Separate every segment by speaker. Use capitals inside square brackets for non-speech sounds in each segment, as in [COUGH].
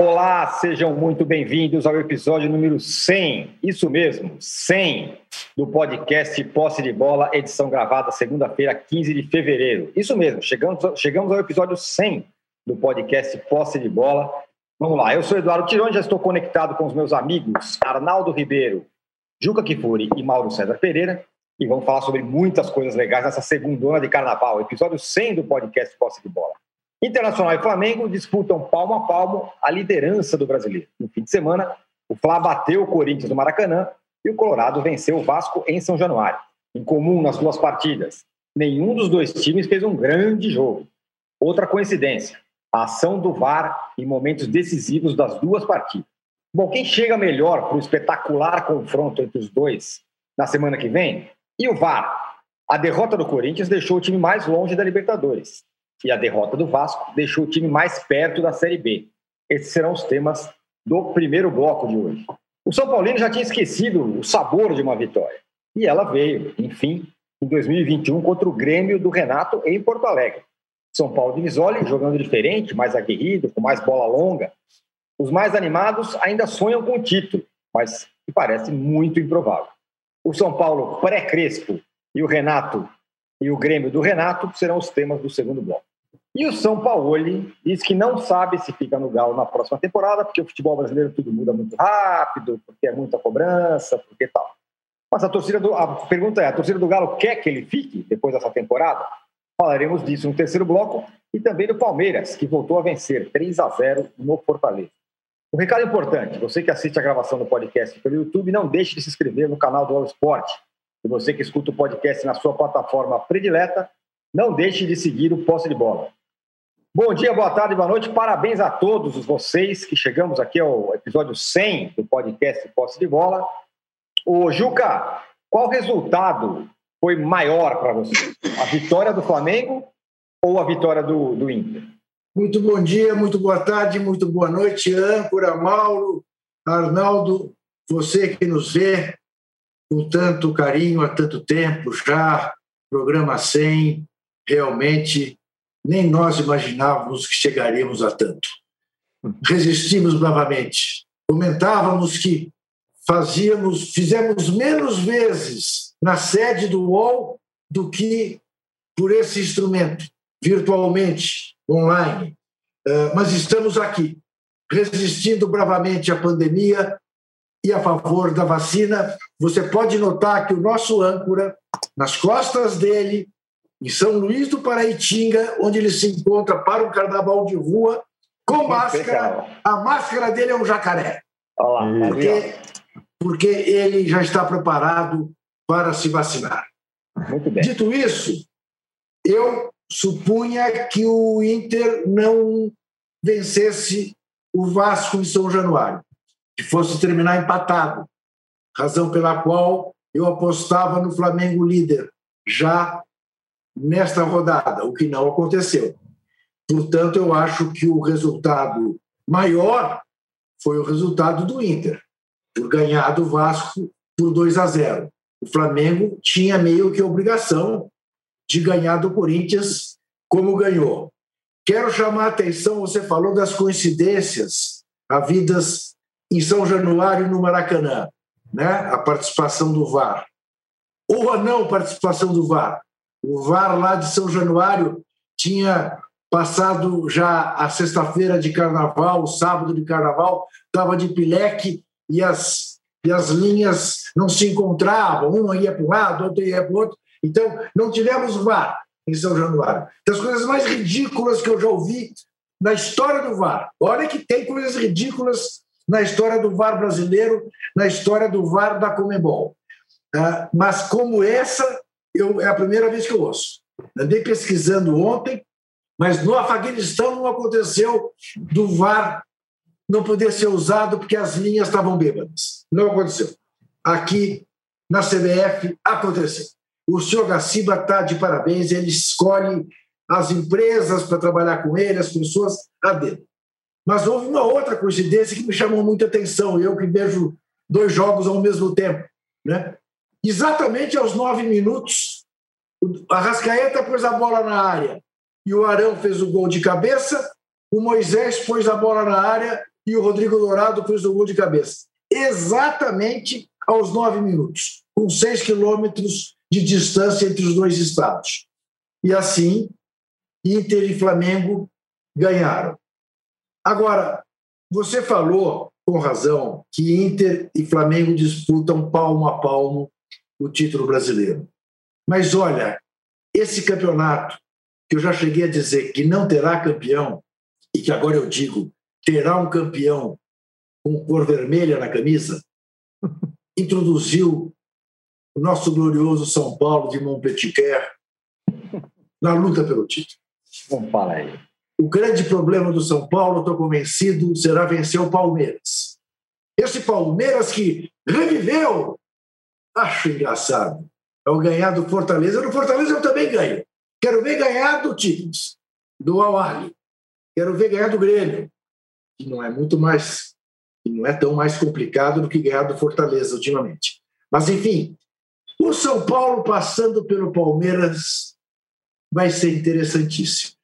Speaker 1: Olá, sejam muito bem-vindos ao episódio número 100, isso mesmo, 100 do podcast Posse de Bola, edição gravada segunda-feira, 15 de fevereiro. Isso mesmo, chegamos, chegamos ao episódio 100 do podcast Posse de Bola. Vamos lá, eu sou Eduardo Tironi, já estou conectado com os meus amigos Arnaldo Ribeiro, Juca Kifuri e Mauro César Pereira e vamos falar sobre muitas coisas legais nessa segunda de carnaval, episódio 100 do podcast Posse de Bola. Internacional e Flamengo disputam palmo a palmo a liderança do brasileiro. No fim de semana, o Fla bateu o Corinthians no Maracanã e o Colorado venceu o Vasco em São Januário. Em comum nas duas partidas, nenhum dos dois times fez um grande jogo. Outra coincidência, a ação do VAR em momentos decisivos das duas partidas. Bom, quem chega melhor para o espetacular confronto entre os dois na semana que vem? E o VAR? A derrota do Corinthians deixou o time mais longe da Libertadores e a derrota do Vasco deixou o time mais perto da Série B. Esses serão os temas do primeiro bloco de hoje. O São Paulino já tinha esquecido o sabor de uma vitória. E ela veio, enfim, em 2021 contra o Grêmio do Renato em Porto Alegre. São Paulo de Visoli jogando diferente, mais aguerrido, com mais bola longa. Os mais animados ainda sonham com o título, mas parece muito improvável. O São Paulo pré-Crespo e o Renato e o Grêmio do Renato serão os temas do segundo bloco. E o São Paulo diz que não sabe se fica no Galo na próxima temporada, porque o futebol brasileiro tudo muda muito rápido, porque é muita cobrança, porque tal. Mas a torcida do, a pergunta é: a torcida do Galo quer que ele fique depois dessa temporada? Falaremos disso no terceiro bloco e também do Palmeiras, que voltou a vencer 3 a 0 no Fortaleza. Um recado importante: você que assiste a gravação do podcast pelo YouTube, não deixe de se inscrever no canal do All Sport. E você que escuta o podcast na sua plataforma predileta, não deixe de seguir o Posse de Bola. Bom dia, boa tarde, boa noite. Parabéns a todos vocês que chegamos aqui ao episódio 100 do podcast Posse de Bola. O Juca, qual resultado foi maior para você? A vitória do Flamengo ou a vitória do, do Inter?
Speaker 2: Muito bom dia, muito boa tarde, muito boa noite, âncora, Mauro, Arnaldo, você que nos vê com tanto carinho há tanto tempo já, programa 100, realmente nem nós imaginávamos que chegaríamos a tanto. Resistimos bravamente. Comentávamos que fazíamos, fizemos menos vezes na sede do UOL do que por esse instrumento, virtualmente, online. Eh, mas estamos aqui, resistindo bravamente à pandemia e a favor da vacina. Você pode notar que o nosso âncora, nas costas dele, em São Luís do Paraitinga, onde ele se encontra para um carnaval de rua, com máscara. A máscara dele é um jacaré. Olá, porque, porque ele já está preparado para se vacinar. Muito bem. Dito isso, eu supunha que o Inter não vencesse o Vasco em São Januário, que fosse terminar empatado, razão pela qual eu apostava no Flamengo líder, já nesta rodada, o que não aconteceu. Portanto, eu acho que o resultado maior foi o resultado do Inter, por ganhar do Vasco por 2 a 0. O Flamengo tinha meio que obrigação de ganhar do Corinthians como ganhou. Quero chamar a atenção, você falou das coincidências havidas em São Januário no Maracanã, né? a participação do VAR. Ou a não participação do VAR. O VAR lá de São Januário tinha passado já a sexta-feira de carnaval, o sábado de carnaval, estava de pileque e as, e as linhas não se encontravam, uma ia para um lado, outra ia para o outro. Então, não tivemos VAR em São Januário. Das coisas mais ridículas que eu já ouvi na história do VAR. Olha que tem coisas ridículas na história do VAR brasileiro, na história do VAR da Comebol. Uh, mas como essa, eu, é a primeira vez que eu ouço. Andei pesquisando ontem, mas no Afeganistão não aconteceu do VAR não poder ser usado porque as linhas estavam bêbadas. Não aconteceu. Aqui na CBF aconteceu. O senhor Gaciba está de parabéns, ele escolhe as empresas para trabalhar com ele, as pessoas a dele. Mas houve uma outra coincidência que me chamou muita atenção, eu que vejo dois jogos ao mesmo tempo. Né? Exatamente aos nove minutos, a Rascaeta pôs a bola na área e o Arão fez o gol de cabeça, o Moisés pôs a bola na área e o Rodrigo Dourado fez o gol de cabeça. Exatamente aos nove minutos, com seis quilômetros de distância entre os dois estados. E assim, Inter e Flamengo ganharam. Agora, você falou, com razão, que Inter e Flamengo disputam palmo a palmo o título brasileiro. Mas olha, esse campeonato, que eu já cheguei a dizer que não terá campeão, e que agora eu digo terá um campeão com cor vermelha na camisa, [LAUGHS] introduziu o nosso glorioso São Paulo de Montpellier na luta pelo título.
Speaker 1: Vamos falar aí.
Speaker 2: O grande problema do São Paulo, estou convencido, será vencer o Palmeiras. Esse Palmeiras que reviveu, acho engraçado, ao ganhar do Fortaleza. No Fortaleza eu também ganho. Quero ver ganhar do Tigres, do Al Quero ver ganhar do Grêmio, que não é muito mais, que não é tão mais complicado do que ganhar do Fortaleza ultimamente. Mas, enfim, o São Paulo passando pelo Palmeiras vai ser interessantíssimo.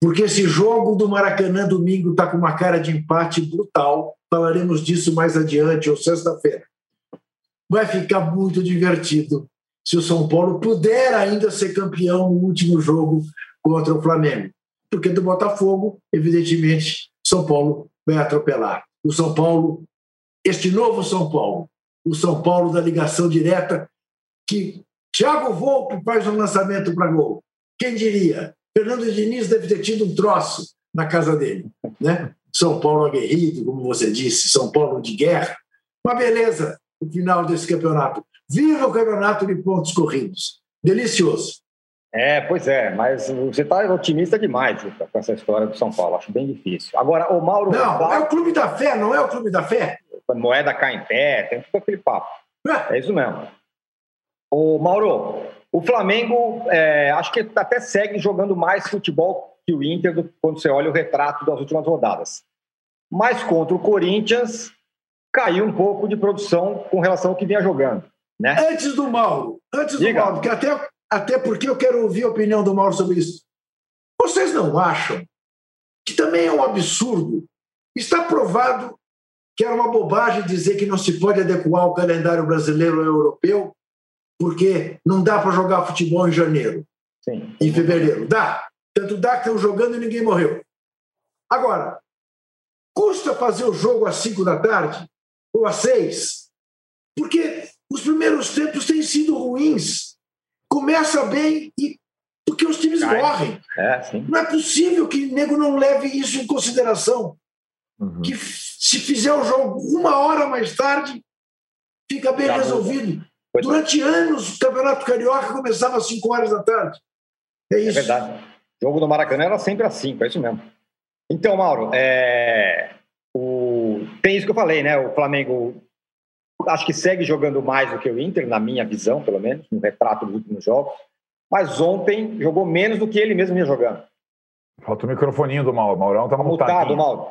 Speaker 2: Porque esse jogo do Maracanã domingo está com uma cara de empate brutal. Falaremos disso mais adiante, ou sexta-feira. Vai ficar muito divertido se o São Paulo puder ainda ser campeão no último jogo contra o Flamengo. Porque do Botafogo, evidentemente, São Paulo vai atropelar. O São Paulo, este novo São Paulo, o São Paulo da ligação direta, que Thiago Volpe faz um lançamento para gol. Quem diria? Fernando Diniz deve ter tido um troço na casa dele. Né? São Paulo aguerrido, como você disse, São Paulo de guerra. Uma beleza o final desse campeonato. Viva o campeonato de pontos corridos. Delicioso.
Speaker 1: É, pois é, mas você está otimista demais com essa história do São Paulo. Acho bem difícil. Agora, o Mauro.
Speaker 2: Não, é o clube da fé, não é o clube da fé?
Speaker 1: Moeda cai em pé, tem todo aquele papo. É, é isso mesmo. O Mauro, o Flamengo, é, acho que até segue jogando mais futebol que o Inter do, quando você olha o retrato das últimas rodadas. Mas contra o Corinthians, caiu um pouco de produção com relação ao que vinha jogando. Né?
Speaker 2: Antes do Mauro, antes Diga. do Mauro, que até, até porque eu quero ouvir a opinião do Mauro sobre isso. Vocês não acham que também é um absurdo? Está provado que era uma bobagem dizer que não se pode adequar o calendário brasileiro ao europeu, porque não dá para jogar futebol em janeiro, Sim. em fevereiro. Dá. Tanto dá que estão jogando e ninguém morreu. Agora, custa fazer o jogo às cinco da tarde? ou a seis, porque os primeiros tempos têm sido ruins. Começa bem e porque os times Cai. morrem. É, não é possível que o nego não leve isso em consideração. Uhum. Que se fizer o jogo uma hora mais tarde, fica bem Já resolvido. Durante é. anos, o Campeonato Carioca começava às 5 horas da tarde. É, é isso.
Speaker 1: É verdade. O jogo do Maracanã era sempre às 5, é isso mesmo. Então, Mauro, é... o tem isso que eu falei, né? O Flamengo acho que segue jogando mais do que o Inter, na minha visão, pelo menos, no retrato dos últimos jogos. Mas ontem jogou menos do que ele mesmo vinha jogando.
Speaker 3: Falta o microfoninho do Mauro. Maurão tá, tá mutado,
Speaker 4: Mauro.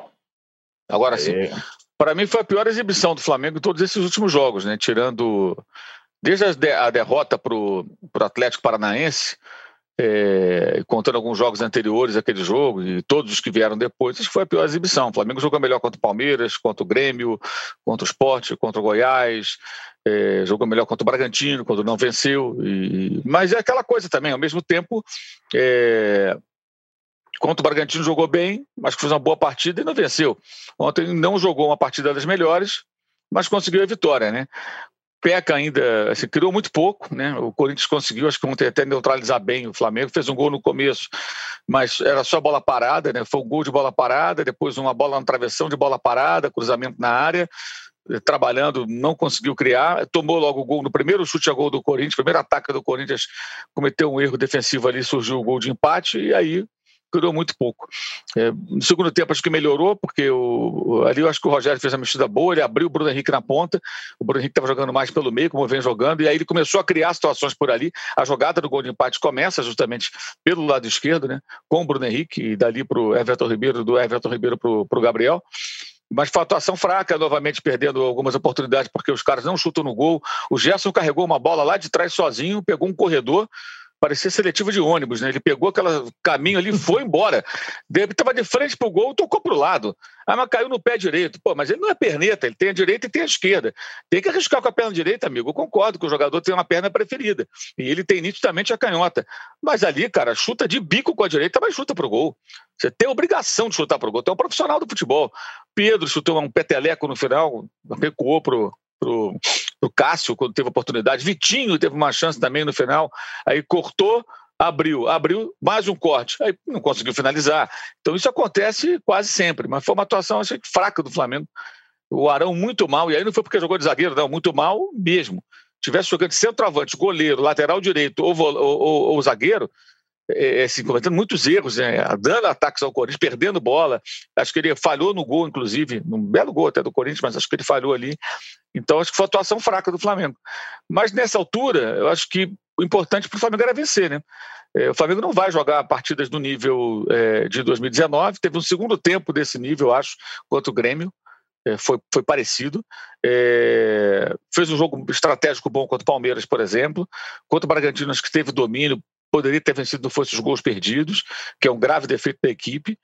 Speaker 4: Agora sim. É. Para mim foi a pior exibição do Flamengo em todos esses últimos jogos, né? Tirando desde a derrota para o Atlético Paranaense, é, contando alguns jogos anteriores àquele jogo e todos os que vieram depois, acho que foi a pior exibição. O Flamengo jogou melhor contra o Palmeiras, contra o Grêmio, contra o Sport, contra o Goiás, é, jogou melhor contra o Bragantino, quando não venceu. E... Mas é aquela coisa também, ao mesmo tempo, é... contra o Bragantino jogou bem, mas fez uma boa partida e não venceu. Ontem não jogou uma partida das melhores, mas conseguiu a vitória, né? Peca ainda, assim, criou muito pouco, né? O Corinthians conseguiu, acho que ontem até neutralizar bem o Flamengo, fez um gol no começo, mas era só bola parada, né? Foi um gol de bola parada, depois uma bola na travessão de bola parada, cruzamento na área, eh, trabalhando, não conseguiu criar, tomou logo o gol no primeiro chute a gol do Corinthians, primeiro ataque do Corinthians, cometeu um erro defensivo ali, surgiu o gol de empate, e aí criou muito pouco. É, no segundo tempo acho que melhorou, porque o, ali eu acho que o Rogério fez uma mexida boa, ele abriu o Bruno Henrique na ponta, o Bruno Henrique estava jogando mais pelo meio, como vem jogando, e aí ele começou a criar situações por ali. A jogada do gol de empate começa justamente pelo lado esquerdo, né, com o Bruno Henrique, e dali para o Everton Ribeiro, do Everton Ribeiro para o Gabriel mas foi atuação fraca, novamente perdendo algumas oportunidades porque os caras não chutam no gol. O Gerson carregou uma bola lá de trás sozinho, pegou um corredor, parecia seletiva de ônibus, né? Ele pegou aquele caminho ali, foi [LAUGHS] embora. Estava de frente para o gol, tocou para o lado. Ah, mas caiu no pé direito. Pô, mas ele não é perneta, ele tem a direita e tem a esquerda. Tem que arriscar com a perna direita, amigo. Eu concordo que o jogador tem uma perna preferida. E ele tem nitidamente a canhota. Mas ali, cara, chuta de bico com a direita, mas chuta para o gol. Você tem obrigação de chutar para o gol. Tu é um profissional do futebol. Pedro chutou um peteleco no final, recuou pro, pro, pro Cássio quando teve oportunidade. Vitinho teve uma chance também no final. Aí cortou, abriu, abriu, mais um corte. Aí não conseguiu finalizar. Então isso acontece quase sempre, mas foi uma atuação achei, fraca do Flamengo. O Arão muito mal, e aí não foi porque jogou de zagueiro, não, muito mal mesmo. Tivesse jogando de centroavante, goleiro, lateral direito ou, ou, ou, ou zagueiro, é, é, assim, cometendo muitos erros, né? dando ataques ao Corinthians, perdendo bola. Acho que ele falhou no gol, inclusive, num belo gol até do Corinthians, mas acho que ele falhou ali. Então, acho que foi atuação fraca do Flamengo. Mas nessa altura, eu acho que o importante para o Flamengo era vencer, né? É, o Flamengo não vai jogar partidas do nível é, de 2019. Teve um segundo tempo desse nível, acho, contra o Grêmio. É, foi, foi parecido. É, fez um jogo estratégico bom contra o Palmeiras, por exemplo. Contra o Bragantino, acho que teve domínio, poderia ter vencido não fosse os gols perdidos, que é um grave defeito da equipe.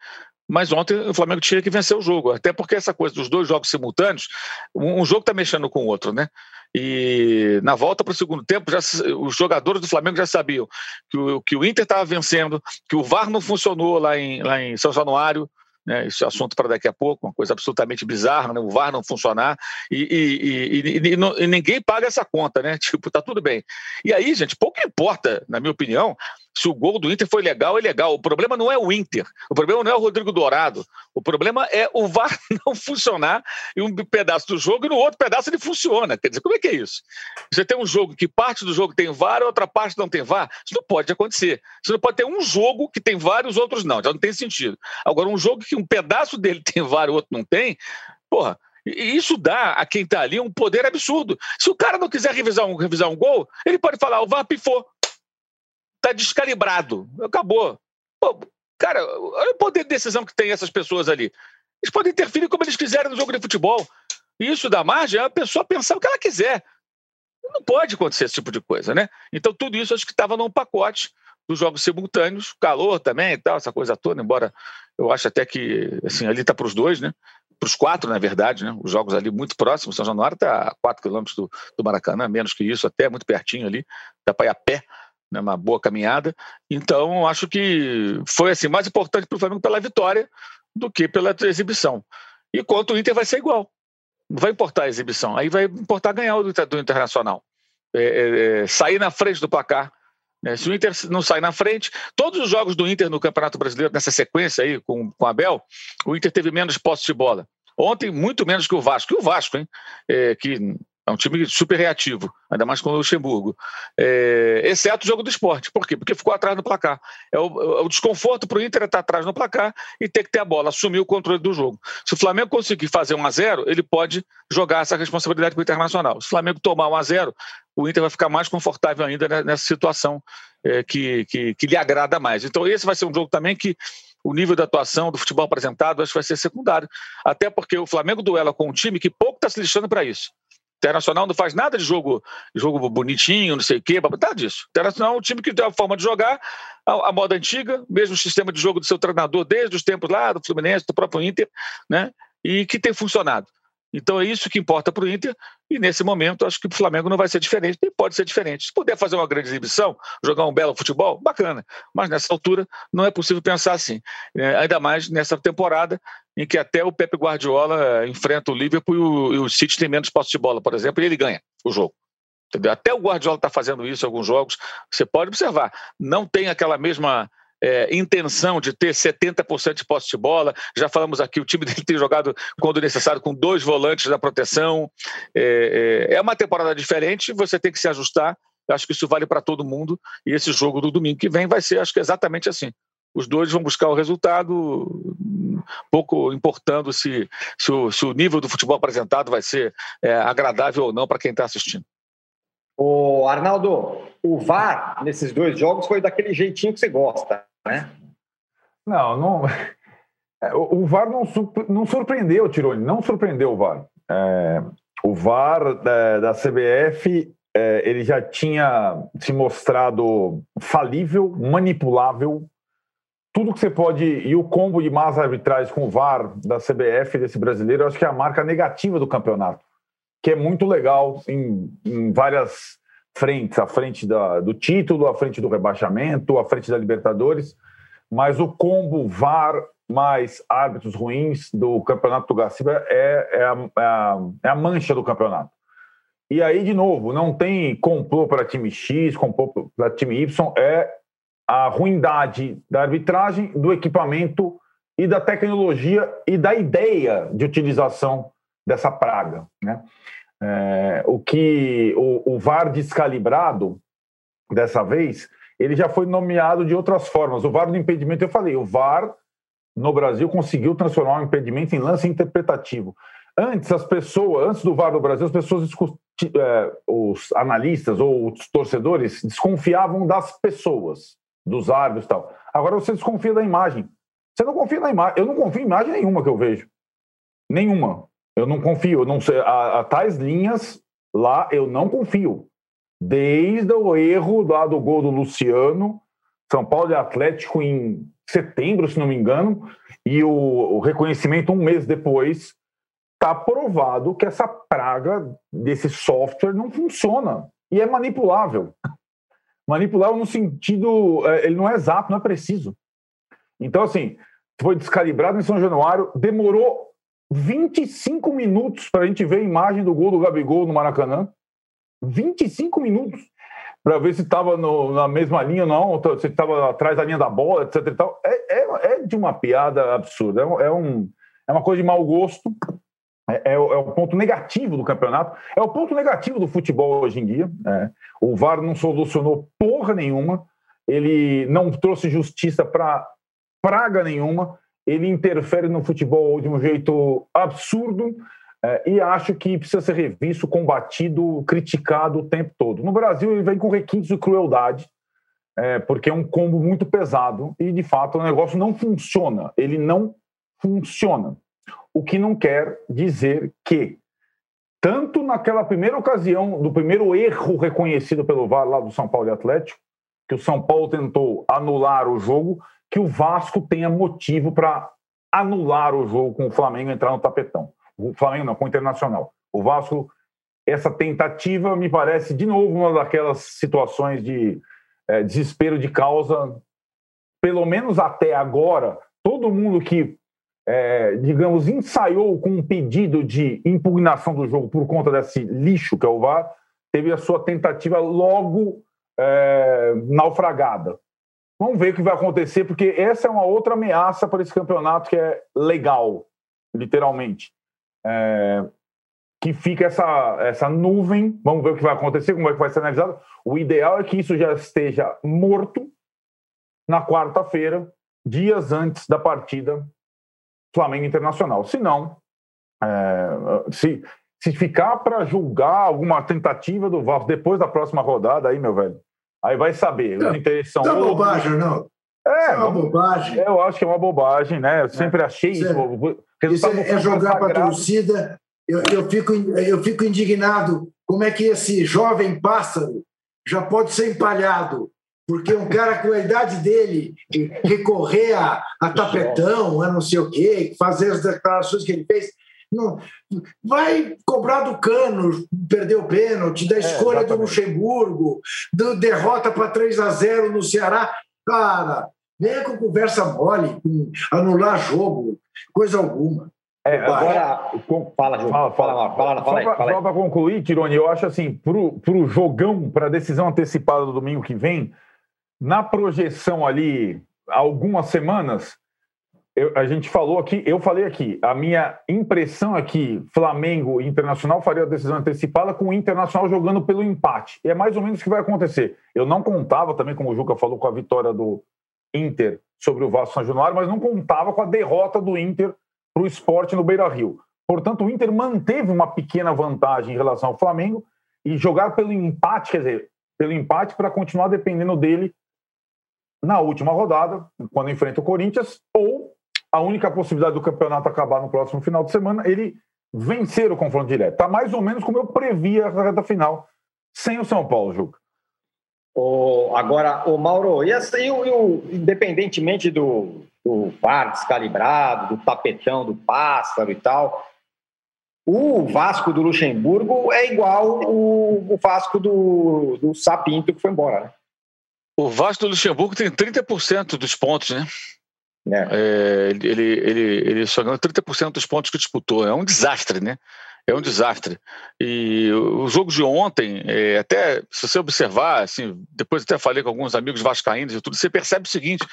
Speaker 4: Mas ontem o Flamengo tinha que vencer o jogo, até porque essa coisa dos dois jogos simultâneos, um jogo está mexendo com o outro, né? E na volta para o segundo tempo, já, os jogadores do Flamengo já sabiam que o, que o Inter estava vencendo, que o VAR não funcionou lá em, lá em São Januário, né, isso é assunto para daqui a pouco, uma coisa absolutamente bizarra, né, o VAR não funcionar, e, e, e, e, ninguém paga essa conta, né? [LAUGHS] Tipo, tá tudo bem. E aí, gente, pouco importa, na minha opinião, se o gol do Inter foi legal, é legal. O problema não é o Inter, o problema não é o Rodrigo Dourado, o problema é o VAR [LAUGHS] não funcionar em um pedaço do jogo e no outro pedaço ele funciona. Quer dizer, como é que é isso? Você tem um jogo que parte do jogo tem VAR e outra parte não tem VAR? Isso não pode acontecer. Você não pode ter um jogo que tem VAR e os outros não, já não tem sentido. Agora, um jogo que um pedaço [LAUGHS] dele tem VAR e o outro não tem, porra, e isso dá a quem está ali um poder absurdo. Se o cara não quiser revisar um, revisar um gol, ele pode falar: o VAR pifou tá descalibrado. Acabou. Pô, cara, olha o poder de decisão que tem essas pessoas ali. Eles podem interferir como eles quiserem no jogo de futebol. E isso dá margem a pessoa pensar o que ela quiser. Não pode acontecer esse tipo de coisa, né? Então, tudo isso acho que estava num pacote dos jogos simultâneos, calor também e tal, essa coisa toda, embora eu acho até que assim, ali está para os dois, né? Para os quatro, na verdade, né? Os jogos ali muito próximos, São Januário está a quatro quilômetros do, do Maracanã, menos que isso, até muito pertinho ali, dá para ir a pé né, uma boa caminhada. Então, acho que foi assim mais importante para o Flamengo pela vitória do que pela exibição. E quanto o Inter vai ser igual. Não vai importar a exibição, aí vai importar ganhar o do, Internacional. É, é, é, sair na frente do placar. Né? Se o Inter não sair na frente, todos os jogos do Inter no Campeonato Brasileiro, nessa sequência aí com, com Abel, o Inter teve menos posse de bola. Ontem, muito menos que o Vasco. E o Vasco, hein? É, que é um time super reativo, ainda mais com o Luxemburgo. É, exceto o jogo do esporte. Por quê? Porque ficou atrás no placar. É o, é o desconforto para o Inter estar atrás no placar e ter que ter a bola, assumir o controle do jogo. Se o Flamengo conseguir fazer 1 a 0 ele pode jogar essa responsabilidade para o Internacional. Se o Flamengo tomar 1 a 0 o Inter vai ficar mais confortável ainda nessa situação é, que, que, que lhe agrada mais. Então, esse vai ser um jogo também que o nível de atuação do futebol apresentado acho que vai ser secundário. Até porque o Flamengo duela com um time que pouco está se lixando para isso. Internacional não faz nada de jogo, jogo bonitinho, não sei o quê, nada disso. Internacional é um time que tem a forma de jogar, a, a moda antiga, mesmo sistema de jogo do seu treinador desde os tempos lá do Fluminense, do próprio Inter, né? E que tem funcionado. Então é isso que importa para o Inter, e nesse momento acho que o Flamengo não vai ser diferente, nem pode ser diferente. Se puder fazer uma grande exibição, jogar um belo futebol, bacana, mas nessa altura não é possível pensar assim. É, ainda mais nessa temporada em que até o Pepe Guardiola enfrenta o Liverpool e o, e o City tem menos posse de bola, por exemplo, e ele ganha o jogo. Entendeu? Até o Guardiola está fazendo isso em alguns jogos. Você pode observar, não tem aquela mesma é, intenção de ter 70% de posse de bola. Já falamos aqui, o time dele tem jogado, quando necessário, com dois volantes da proteção. É, é, é uma temporada diferente, você tem que se ajustar. Eu acho que isso vale para todo mundo. E esse jogo do domingo que vem vai ser, acho que exatamente assim. Os dois vão buscar o resultado, pouco importando se, se, o, se o nível do futebol apresentado vai ser é, agradável ou não para quem está assistindo.
Speaker 1: O Arnaldo, o VAR nesses dois jogos foi daquele jeitinho que você gosta, né?
Speaker 3: Não, não. [LAUGHS] É, o VAR não, não surpreendeu, Tironi, não surpreendeu o VAR. É, o VAR da, da, CBF é, ele já tinha se mostrado falível, manipulável, tudo que você pode. E o combo de más arbitragem com o VAR da CBF desse brasileiro, eu acho que é a marca negativa do campeonato, que é muito legal em, em várias frentes à frente da, do título, à frente do rebaixamento, à frente da Libertadores. Mas o combo VAR mais árbitros ruins do campeonato do Gaciba é, é, a, é, a, é a mancha do campeonato. E aí, de novo, não tem complô para time X, complô para time Y, é a ruindade da arbitragem, do equipamento e da tecnologia e da ideia de utilização dessa praga. Né? É, o que o, o VAR descalibrado, dessa vez, ele já foi nomeado de outras formas. O VAR do impedimento, eu falei, o VAR no Brasil conseguiu transformar o impedimento em lance interpretativo. Antes, as pessoas, antes do VAR no Brasil, as pessoas, é, os analistas ou os torcedores desconfiavam das pessoas dos árbitros e tal. Agora você desconfia da imagem. Você não confia na imagem. Eu não confio em imagem nenhuma que eu vejo. Nenhuma. Eu não confio. Eu não sei. A, a tais linhas lá eu não confio. Desde o erro lá do gol do Luciano, São Paulo e Atlético em setembro, se não me engano, e o, o reconhecimento um mês depois, está provado que essa praga desse software não funciona e é manipulável manipulável no sentido. É, ele não é exato, não é preciso. Então, assim, foi descalibrado em São Januário, demorou 25 minutos para a gente ver a imagem do gol do Gabigol no Maracanã. 25 minutos para ver se estava na mesma linha ou não, se estava atrás da linha da bola, etc. É, é, é de uma piada absurda. É, é, um, é uma coisa de mau gosto. É, é, é, o ponto negativo do campeonato, é o ponto negativo do futebol hoje em dia. É. O VAR não solucionou porra nenhuma, ele não trouxe justiça para praga nenhuma, ele interfere no futebol de um jeito absurdo é, e acho que precisa ser revisto, combatido, criticado o tempo todo. No Brasil, ele vem com requintes de crueldade, é, porque é um combo muito pesado e, de fato, o negócio não funciona. Ele não funciona o que não quer dizer que, tanto naquela primeira ocasião, do primeiro erro reconhecido pelo VAR lá do São Paulo e Atlético, que o São Paulo tentou anular o jogo, que o Vasco tenha motivo para anular o jogo com o Flamengo entrar no tapetão. O Flamengo não, com o Internacional. O Vasco, essa tentativa me parece, de novo, uma daquelas situações de é, desespero de causa. Pelo menos até agora, todo mundo que é, digamos, ensaiou com um pedido de impugnação do jogo por conta desse lixo que é o VAR, teve a sua tentativa logo é, naufragada. Vamos ver o que vai acontecer, porque essa é uma outra ameaça para esse campeonato que é legal, literalmente. É, que fica essa, essa nuvem, vamos ver o que vai acontecer, como é que vai ser analisado. O ideal é que isso já esteja morto na quarta-feira, dias antes da partida Flamengo Internacional. Se não, é, se, se ficar para julgar alguma tentativa do Vasco depois da próxima rodada, aí, meu velho, aí vai saber. Os interesses são.
Speaker 2: É uma bobagem, não.
Speaker 3: É, é uma bobagem. Eu acho que é uma bobagem, né? Eu sempre achei isso.
Speaker 2: Isso é, é jogar para a torcida. Eu, eu, fico, eu fico indignado. Como é que esse jovem pássaro já pode ser empalhado porque um cara com a idade dele recorrer a, a tapetão, a não sei o quê, fazer as declarações que ele fez, não, vai cobrar do cano, perder o pênalti, da é, escolha é, do Luxemburgo, do derrota para 3 a 0 no Ceará. Cara, nem com conversa mole, com anular jogo, coisa alguma.
Speaker 3: É, agora, fala, João. Fala, fala, fala, fala, Só para concluir, Tironi, eu acho assim, para o jogão, para a decisão antecipada do domingo que vem, na projeção ali, algumas semanas, eu, a gente falou aqui, eu falei aqui, a minha impressão é que Flamengo e Internacional faria a decisão antecipada com o Internacional jogando pelo empate. E é mais ou menos o que vai acontecer. Eu não contava também, como o Juca falou, com a vitória do Inter sobre o Vasco São Januário, mas não contava com a derrota do Inter para o esporte no Beira Rio. Portanto, o Inter manteve uma pequena vantagem em relação ao Flamengo e jogar pelo empate, quer dizer, pelo empate para continuar dependendo dele na última rodada, quando enfrenta o Corinthians, ou a única possibilidade do campeonato acabar no próximo final de semana, ele vencer o confronto direto. Está mais ou menos como eu previa a reta final sem o São Paulo, Juca.
Speaker 1: O, agora, o Mauro, e, assim, e, o, e o, independentemente do, do VAR descalibrado, do tapetão do pássaro e tal, o Vasco do Luxemburgo é igual o, o Vasco do, do Sapinto que foi embora, né?
Speaker 4: O Vasco do Luxemburgo tem 30% dos pontos, né? É. É, ele, ele, ele só ganhou 30% dos pontos que disputou. É um desastre, né? É um desastre. E o jogo de ontem, é, até se você observar, assim, depois até falei com alguns amigos vascaínos e tudo, você percebe o seguinte: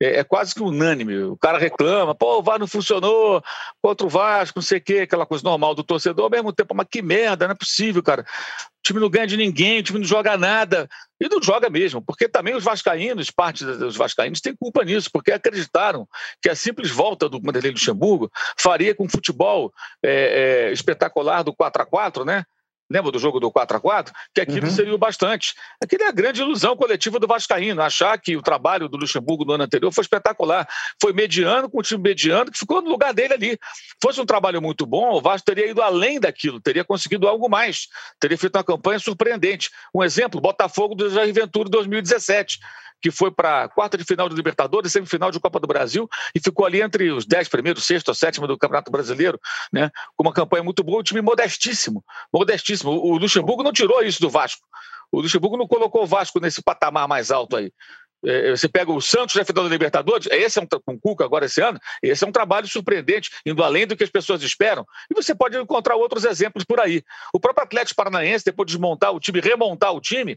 Speaker 4: é, é, quase que unânime. O cara reclama, pô, o VAR não funcionou contra o Vasco, não sei o quê, aquela coisa normal do torcedor, ao mesmo tempo, mas que merda, não é possível, cara. O time não ganha de ninguém, o time não joga nada. E não joga mesmo, porque também os vascaínos, parte dos vascaínos, tem culpa nisso, porque acreditaram que a simples volta do Vanderlei Luxemburgo faria com o futebol é, é, espetacular do 4 a 4 né? Lembra do jogo do 4 a 4 Que aquilo uhum. seria o bastante. Aquilo é a grande ilusão coletiva do Vascaíno, achar que o trabalho do Luxemburgo no ano anterior foi espetacular. Foi mediano com um time mediano que ficou no lugar dele ali. Fosse um trabalho muito bom, o Vasco teria ido além daquilo, teria conseguido algo mais, teria feito uma campanha surpreendente. Um exemplo, Botafogo do Jair Ventura 2017 que foi para a quarta de final de Libertadores, semifinal de Copa do Brasil, e ficou ali entre os dez primeiros, sexto ou sétimo do Campeonato Brasileiro, né? com uma campanha muito boa, um time modestíssimo. Modestíssimo. O Luxemburgo não tirou isso do Vasco. O Luxemburgo não colocou o Vasco nesse patamar mais alto aí. É, você pega o Santos na final da Libertadores, esse é um com o Cuca agora esse ano, esse é um trabalho surpreendente, indo além do que as pessoas esperam. E você pode encontrar outros exemplos por aí. O próprio Atlético Paranaense, depois de desmontar o time, remontar o time,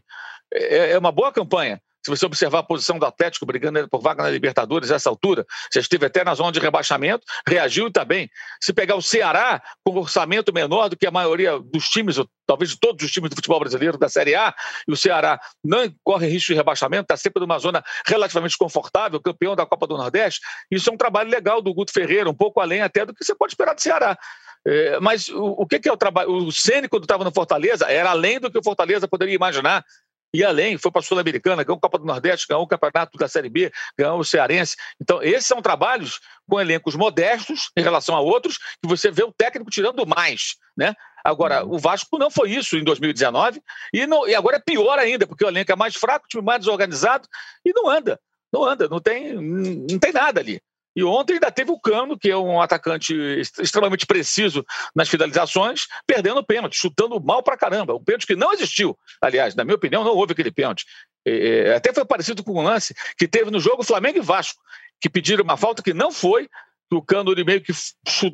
Speaker 4: é, é uma boa campanha. Se você observar a posição do Atlético brigando por vaga na Libertadores a essa altura, já esteve até na zona de rebaixamento, reagiu bem. Se pegar o Ceará, com um orçamento menor do que a maioria dos times, ou talvez de todos os times do futebol brasileiro da Série A, e o Ceará não corre risco de rebaixamento, está sempre numa zona relativamente confortável, campeão da Copa do Nordeste, isso é um trabalho legal do Guto Ferreira, um pouco além até do que você pode esperar do Ceará. É, mas o, o que, que, é o trabalho? O Ceni, quando estava no Fortaleza, era além do que o Fortaleza poderia imaginar e além, foi para a Sul-Americana, ganhou a Copa do Nordeste, ganhou o Campeonato da Série B, ganhou o Cearense. Então, esses são trabalhos com elencos modestos em relação a outros, que você vê o técnico tirando mais, né? Agora, uhum. o Vasco não foi isso em 2019, e, não, e agora é pior ainda, porque o elenco é mais fraco, o time mais desorganizado, e não anda, não anda, não tem, não tem nada ali. E ontem ainda teve o Cano, que é um atacante extremamente preciso nas finalizações, perdendo o pênalti, chutando mal pra caramba. Um pênalti que não existiu. Aliás, na minha opinião, não houve aquele pênalti. É, até foi parecido com um lance que teve no jogo Flamengo e Vasco, que pediram uma falta que não foi, o Cano ele meio que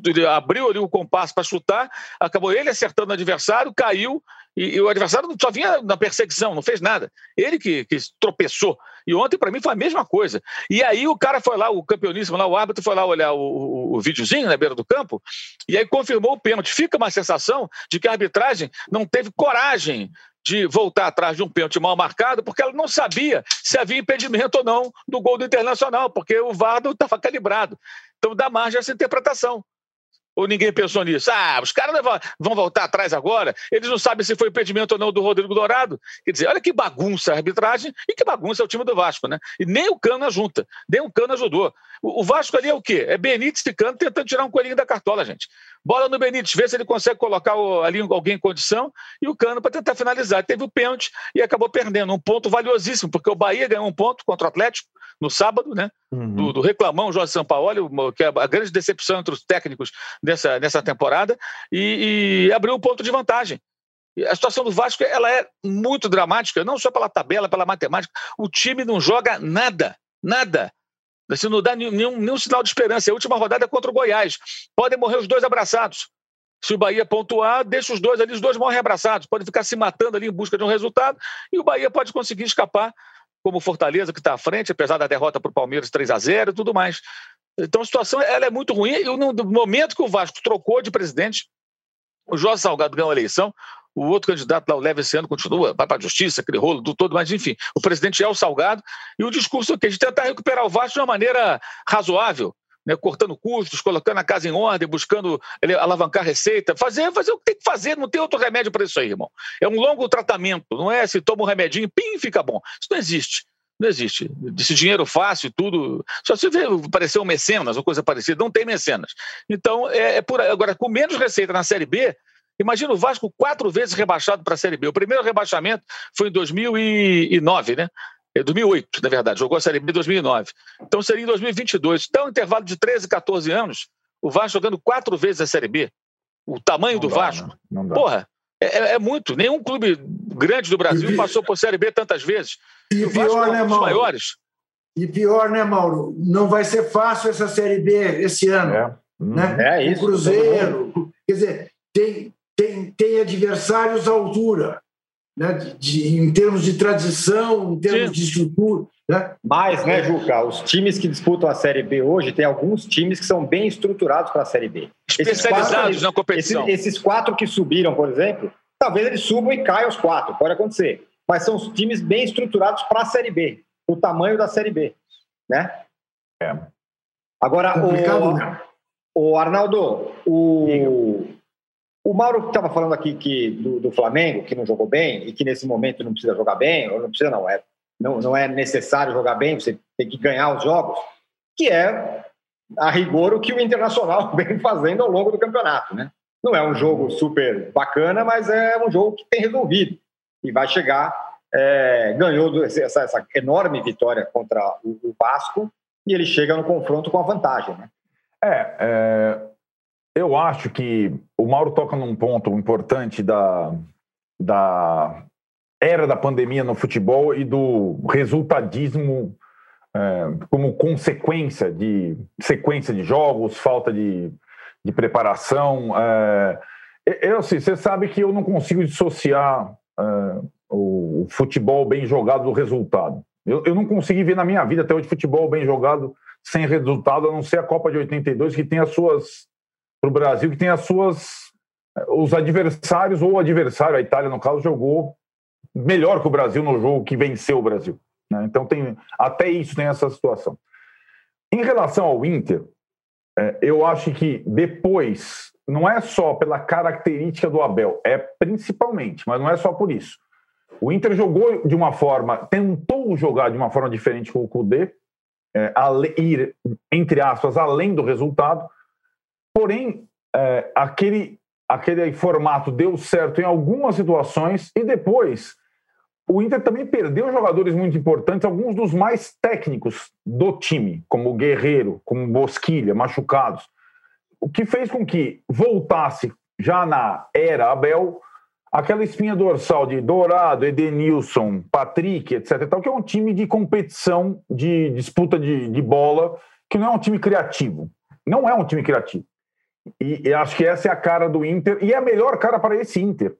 Speaker 4: ele abriu ali o compasso para chutar, acabou ele acertando o adversário, caiu, e, e, o adversário só vinha na perseguição, não fez nada. Ele que, que tropeçou. E ontem, para mim, foi a mesma coisa. E aí o cara foi lá, o campeoníssimo lá, o árbitro foi lá olhar o, o, o videozinho na beira do campo, e aí confirmou o pênalti. Fica uma sensação de que a arbitragem não teve coragem de voltar atrás de um pênalti mal marcado, porque ela não sabia se havia impedimento ou não do gol do Internacional, porque o VAR estava calibrado. Então dá margem a essa interpretação. Ou ninguém pensou nisso? Ah, os caras vão voltar atrás agora, eles não sabem se foi impedimento ou não do Rodrigo Dourado. Quer dizer, olha que bagunça a arbitragem e que bagunça é o time do Vasco, né? E nem o Cano junta, nem o Cano ajudou. O, Vasco ali é o quê? É Benítez e Cano tentando tirar um coelhinho da cartola, gente. Bola no Benítez, vê se ele consegue colocar ali alguém em condição e o Cano para tentar finalizar. Teve o pênalti e acabou perdendo. Um ponto valiosíssimo, porque o Bahia ganhou um ponto contra o Atlético no sábado, né? Uhum. Do, do, reclamão Jorge Sampaoli, que é a grande decepção entre os técnicos nessa, nessa temporada, e, e abriu um ponto de vantagem. A situação do Vasco ela é muito dramática, não só pela tabela, pela matemática. O time não joga nada, nada. Assim, não dá nenhum, nenhum sinal de esperança. A última rodada é contra o Goiás. Podem morrer os dois abraçados. Se o Bahia pontuar, deixa os dois ali, os dois morrem abraçados. Podem ficar se matando ali em busca de um resultado e o Bahia pode conseguir escapar como o Fortaleza, que está à frente, apesar da derrota para o Palmeiras 3 a 0 e tudo mais. Então a situação ela é muito ruim. E no momento que o Vasco trocou de presidente, o Jorge Salgado ganhou a eleição, o outro candidato lá, o Leve, esse ano continua, vai para a justiça, aquele rolo do todo, mas enfim, o presidente é o Salgado, e o discurso é o quê? De tentar recuperar o Vasco de uma maneira razoável, né, cortando custos, colocando a casa em ordem, buscando alavancar receita, fazer, fazer o que tem que fazer, não tem outro remédio para isso aí, irmão. É um longo tratamento, não é se toma um remedinho, pim, fica bom. Isso não existe. Não existe. Esse dinheiro fácil tudo. Só se vê aparecer um mecenas ou coisa parecida, não tem mecenas. Então, é, é por Agora, com menos receita na Série B, Imagina o Vasco quatro vezes rebaixado para a Série B. O primeiro rebaixamento foi em 2009, né? 2008, é, na verdade, jogou a Série B em 2009. Então seria em 2022. Então, um intervalo de 13, 14 anos, o Vasco jogando quatro vezes a Série B. O tamanho não do dá, Vasco. Não, não Porra, é, é, é, muito. Nenhum clube grande do Brasil passou por Série B tantas vezes.
Speaker 2: E, o pior, é né, dos maiores. E pior, né, Mauro? Não vai ser fácil essa Série B esse ano. É, né? é isso. O Cruzeiro. Quer dizer, tem, tem, tem adversários à altura né, de, de, em termos de tradição, em termos Sim. de estrutura. Né?
Speaker 1: Mas, né, Juca, os times que disputam a Série B hoje, tem alguns times que são bem estruturados para a Série B.
Speaker 4: Especializados quatro, na competição.
Speaker 1: Esses, esses, quatro que subiram, por exemplo, talvez eles subam e caiam os quatro, pode acontecer. Mas são os times bem estruturados para a Série B, o tamanho da Série B. Né? É. Agora, o, né? o Arnaldo, o, o Mauro estava falando aqui que, do, do, Flamengo, que não jogou bem e que nesse momento não precisa jogar bem, ou não precisa não, é, não, não é necessário jogar bem, você tem que ganhar os jogos, que é, a rigor, o que o Internacional [LAUGHS] vem fazendo ao longo do campeonato, né? Não é um jogo super bacana, mas é um jogo que tem resolvido e vai chegar, é, ganhou essa, essa, enorme vitória contra o, o Vasco e ele chega no confronto com a vantagem, né?
Speaker 3: É, é, eu acho que o Mauro toca num ponto importante da, da era da pandemia no futebol e do resultadismo é, como consequência de sequência de jogos, falta de, de preparação. É, eu, assim, você sabe que eu não consigo dissociar é, o, futebol bem jogado do resultado. Eu, eu não consegui ver na minha vida até hoje futebol bem jogado sem resultado, a não ser a Copa de 82, que tem as suas para o Brasil que tem as suas. Os adversários, ou o adversário, a Itália, no caso, jogou melhor que o Brasil no jogo que venceu o Brasil. Né? Então, tem até isso tem essa situação. Em relação ao Inter, é, eu acho que depois, não é só pela característica do Abel, é principalmente, mas não é só por isso. O Inter jogou de uma forma, tentou jogar de uma forma diferente com o Kudê, é, ir, entre aspas, além do resultado, Porém, é, aquele, aquele formato deu certo em algumas situações e depois o Inter também perdeu jogadores muito importantes, alguns dos mais técnicos do time, como Guerreiro, como Bosquilha, machucados. O que fez com que voltasse já na era Abel aquela espinha dorsal de Dourado, Edenilson, Patrick, etc. Tal, que é um time de competição, de disputa de, de bola, que não é um time criativo. Não é um time criativo. E, e acho que essa é a cara do Inter e é a melhor cara para esse Inter.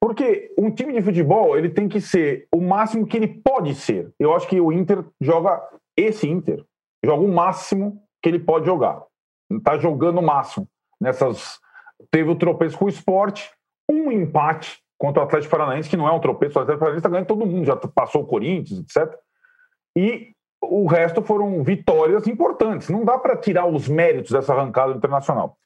Speaker 3: Porque um time de futebol ele tem que ser o máximo que ele pode ser. Eu acho que o Inter joga esse Inter, joga o máximo que ele pode jogar. Está jogando o máximo nessas. Teve o tropeço com o esporte, um empate contra o Atlético Paranaense, que não é um tropeço, o Atlético Paranaense está ganhando todo mundo, já passou o Corinthians, etc. E o resto foram vitórias importantes. Não dá para tirar os méritos dessa arrancada internacional.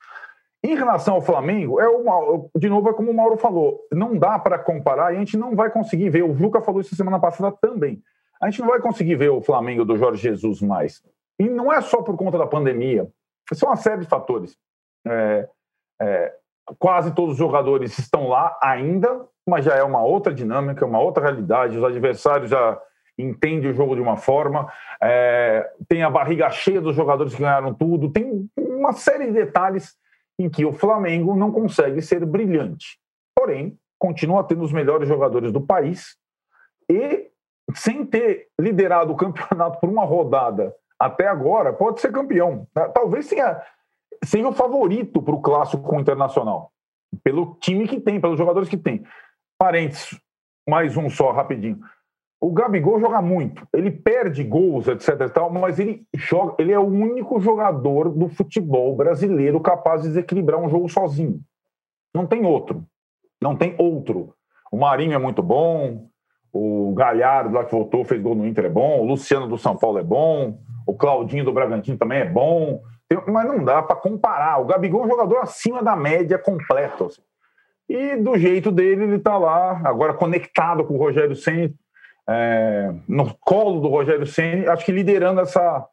Speaker 3: Em relação ao Flamengo, é uma, de novo, é como o Mauro falou, não dá para comparar e a gente não vai conseguir ver. O Juca falou isso semana passada também. A gente não vai conseguir ver o Flamengo do Jorge Jesus mais. E não é só por conta da pandemia, são uma série de fatores. É, é, quase todos os jogadores estão lá ainda, mas já é uma outra dinâmica, uma outra realidade. Os adversários já entendem o jogo de uma forma, é, tem a barriga cheia dos jogadores que ganharam tudo, tem uma série de detalhes em que o Flamengo não consegue ser brilhante. Porém, continua tendo os melhores jogadores do país e, sem ter liderado o campeonato por uma rodada até agora, pode ser campeão. Talvez tenha, seja o favorito para o clássico com o Internacional, pelo time que tem, pelos jogadores que tem. Parênteses, mais um só, rapidinho. O Gabigol joga muito, ele perde gols, etc. E tal, mas ele joga, ele é o único jogador do futebol brasileiro capaz de desequilibrar um jogo sozinho. Não tem outro. Não tem outro. O Marinho é muito bom, o Galhardo lá que voltou, fez gol no Inter é bom, o Luciano do São Paulo é bom, o Claudinho do Bragantino também é bom, mas não dá para comparar. O Gabigol é um jogador acima da média completo. Assim. E do jeito dele, ele está lá, agora conectado com o Rogério Senna, é, no colo do Rogério Ceni, acho que liderando essa,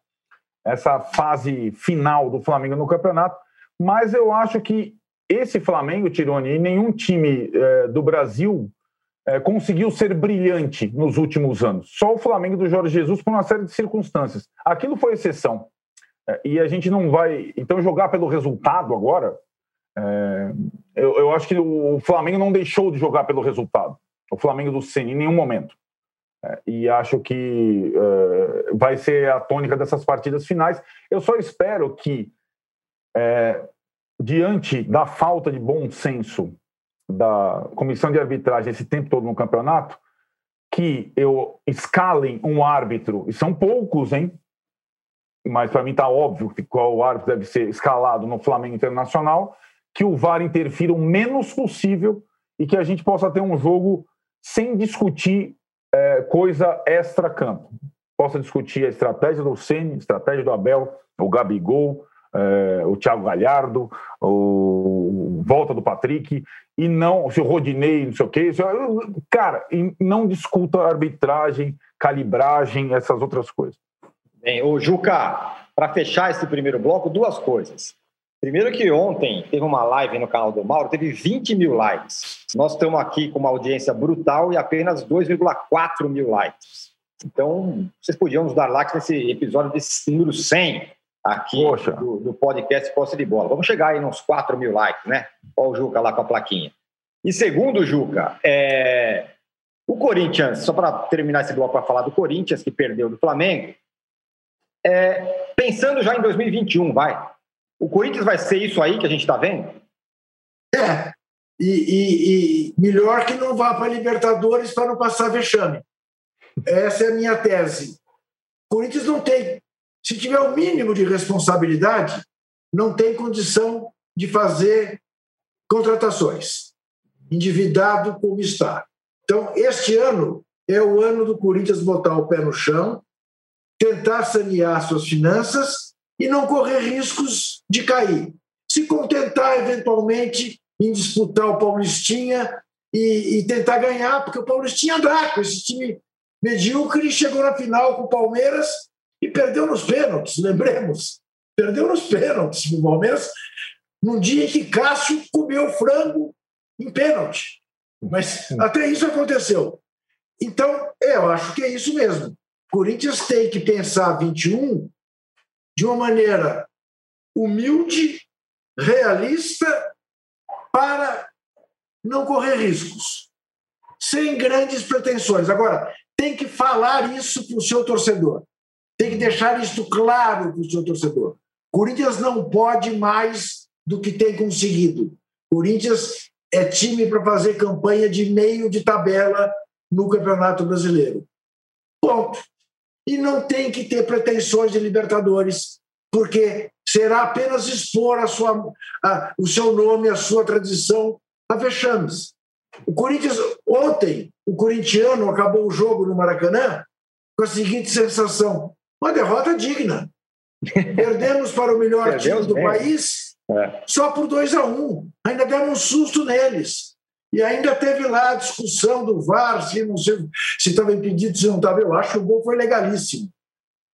Speaker 3: essa fase final do Flamengo no campeonato. Mas eu acho que esse Flamengo, Tironi, nenhum time é, do Brasil é, conseguiu ser brilhante nos últimos anos. Só o Flamengo do Jorge Jesus por uma série de circunstâncias. Aquilo foi exceção. É, e a gente não vai. Então, jogar pelo resultado agora. É, eu, eu, acho que o Flamengo não deixou de jogar pelo resultado. O Flamengo do Ceni em nenhum momento. E acho que é, vai ser a tônica dessas partidas finais. Eu só espero que, é, diante da falta de bom senso da comissão de arbitragem esse tempo todo no campeonato, que eu escalem um árbitro, e são poucos, hein? Mas para mim está óbvio que qual árbitro deve ser escalado no Flamengo Internacional, que o VAR interfira o menos possível e que a gente possa ter um jogo sem discutir é, coisa extra-campo. Possa discutir a estratégia do Ceni, estratégia do Abel, o Gabigol, é, o Thiago Galhardo, o volta do Patrick, e não se o Rodinei, não sei o quê. Cara, não discuta arbitragem, calibragem, essas outras coisas.
Speaker 1: Bem, o Juca, para fechar esse primeiro bloco, duas coisas. Primeiro que ontem teve uma live no canal do Mauro, teve 20 mil likes. Nós estamos aqui com uma audiência brutal e apenas 2,4 mil likes. Então, vocês podiam nos dar likes nesse episódio desse número 100 aqui do, do, podcast Posse de Bola. Vamos chegar aí nos 4 mil likes, né? Olha o Juca lá com a plaquinha. E segundo, Juca, é... o Corinthians, só para terminar esse bloco para falar do Corinthians, que perdeu do Flamengo, é... pensando já em 2021, vai. O Corinthians vai ser isso aí que a gente está vendo?
Speaker 2: É. E, e, e, melhor que não vá para Libertadores para não passar vexame. Essa é a minha tese. O Corinthians não tem, se tiver o mínimo de responsabilidade, não tem condição de fazer contratações, endividado como está. Então, este ano é o ano do Corinthians botar o pé no chão, tentar sanear suas finanças e não correr riscos de cair. Se contentar, eventualmente, em disputar o Paulistinha e, e tentar ganhar, porque o Paulistinha é Draco, esse time medíocre, chegou na final com o Palmeiras e perdeu nos pênaltis, lembremos. Perdeu nos pênaltis o Palmeiras, num dia em que Cássio comeu frango em pênalti. Mas até isso aconteceu. Então, é, eu acho que é isso mesmo. O Corinthians tem que pensar 21 de uma maneira humilde, realista, para não correr riscos, sem grandes pretensões. Agora, tem que falar isso para o seu torcedor, tem que deixar isso claro para o seu torcedor. Corinthians não pode mais do que tem conseguido. Corinthians é time para fazer campanha de meio de tabela no Campeonato Brasileiro. Ponto e não tem que ter pretensões de Libertadores, porque será apenas expor a sua, a, o seu nome, a sua tradição a vexames. O Corinthians, ontem, o corintiano acabou o jogo no Maracanã com a seguinte sensação: uma derrota digna. [LAUGHS] Perdemos para o melhor time do país é. só por 2 a 1 um. Ainda demos um susto neles. E ainda teve lá a discussão do VAR, se não sei, se estava impedido, se não estava. Eu acho que o gol foi legalíssimo.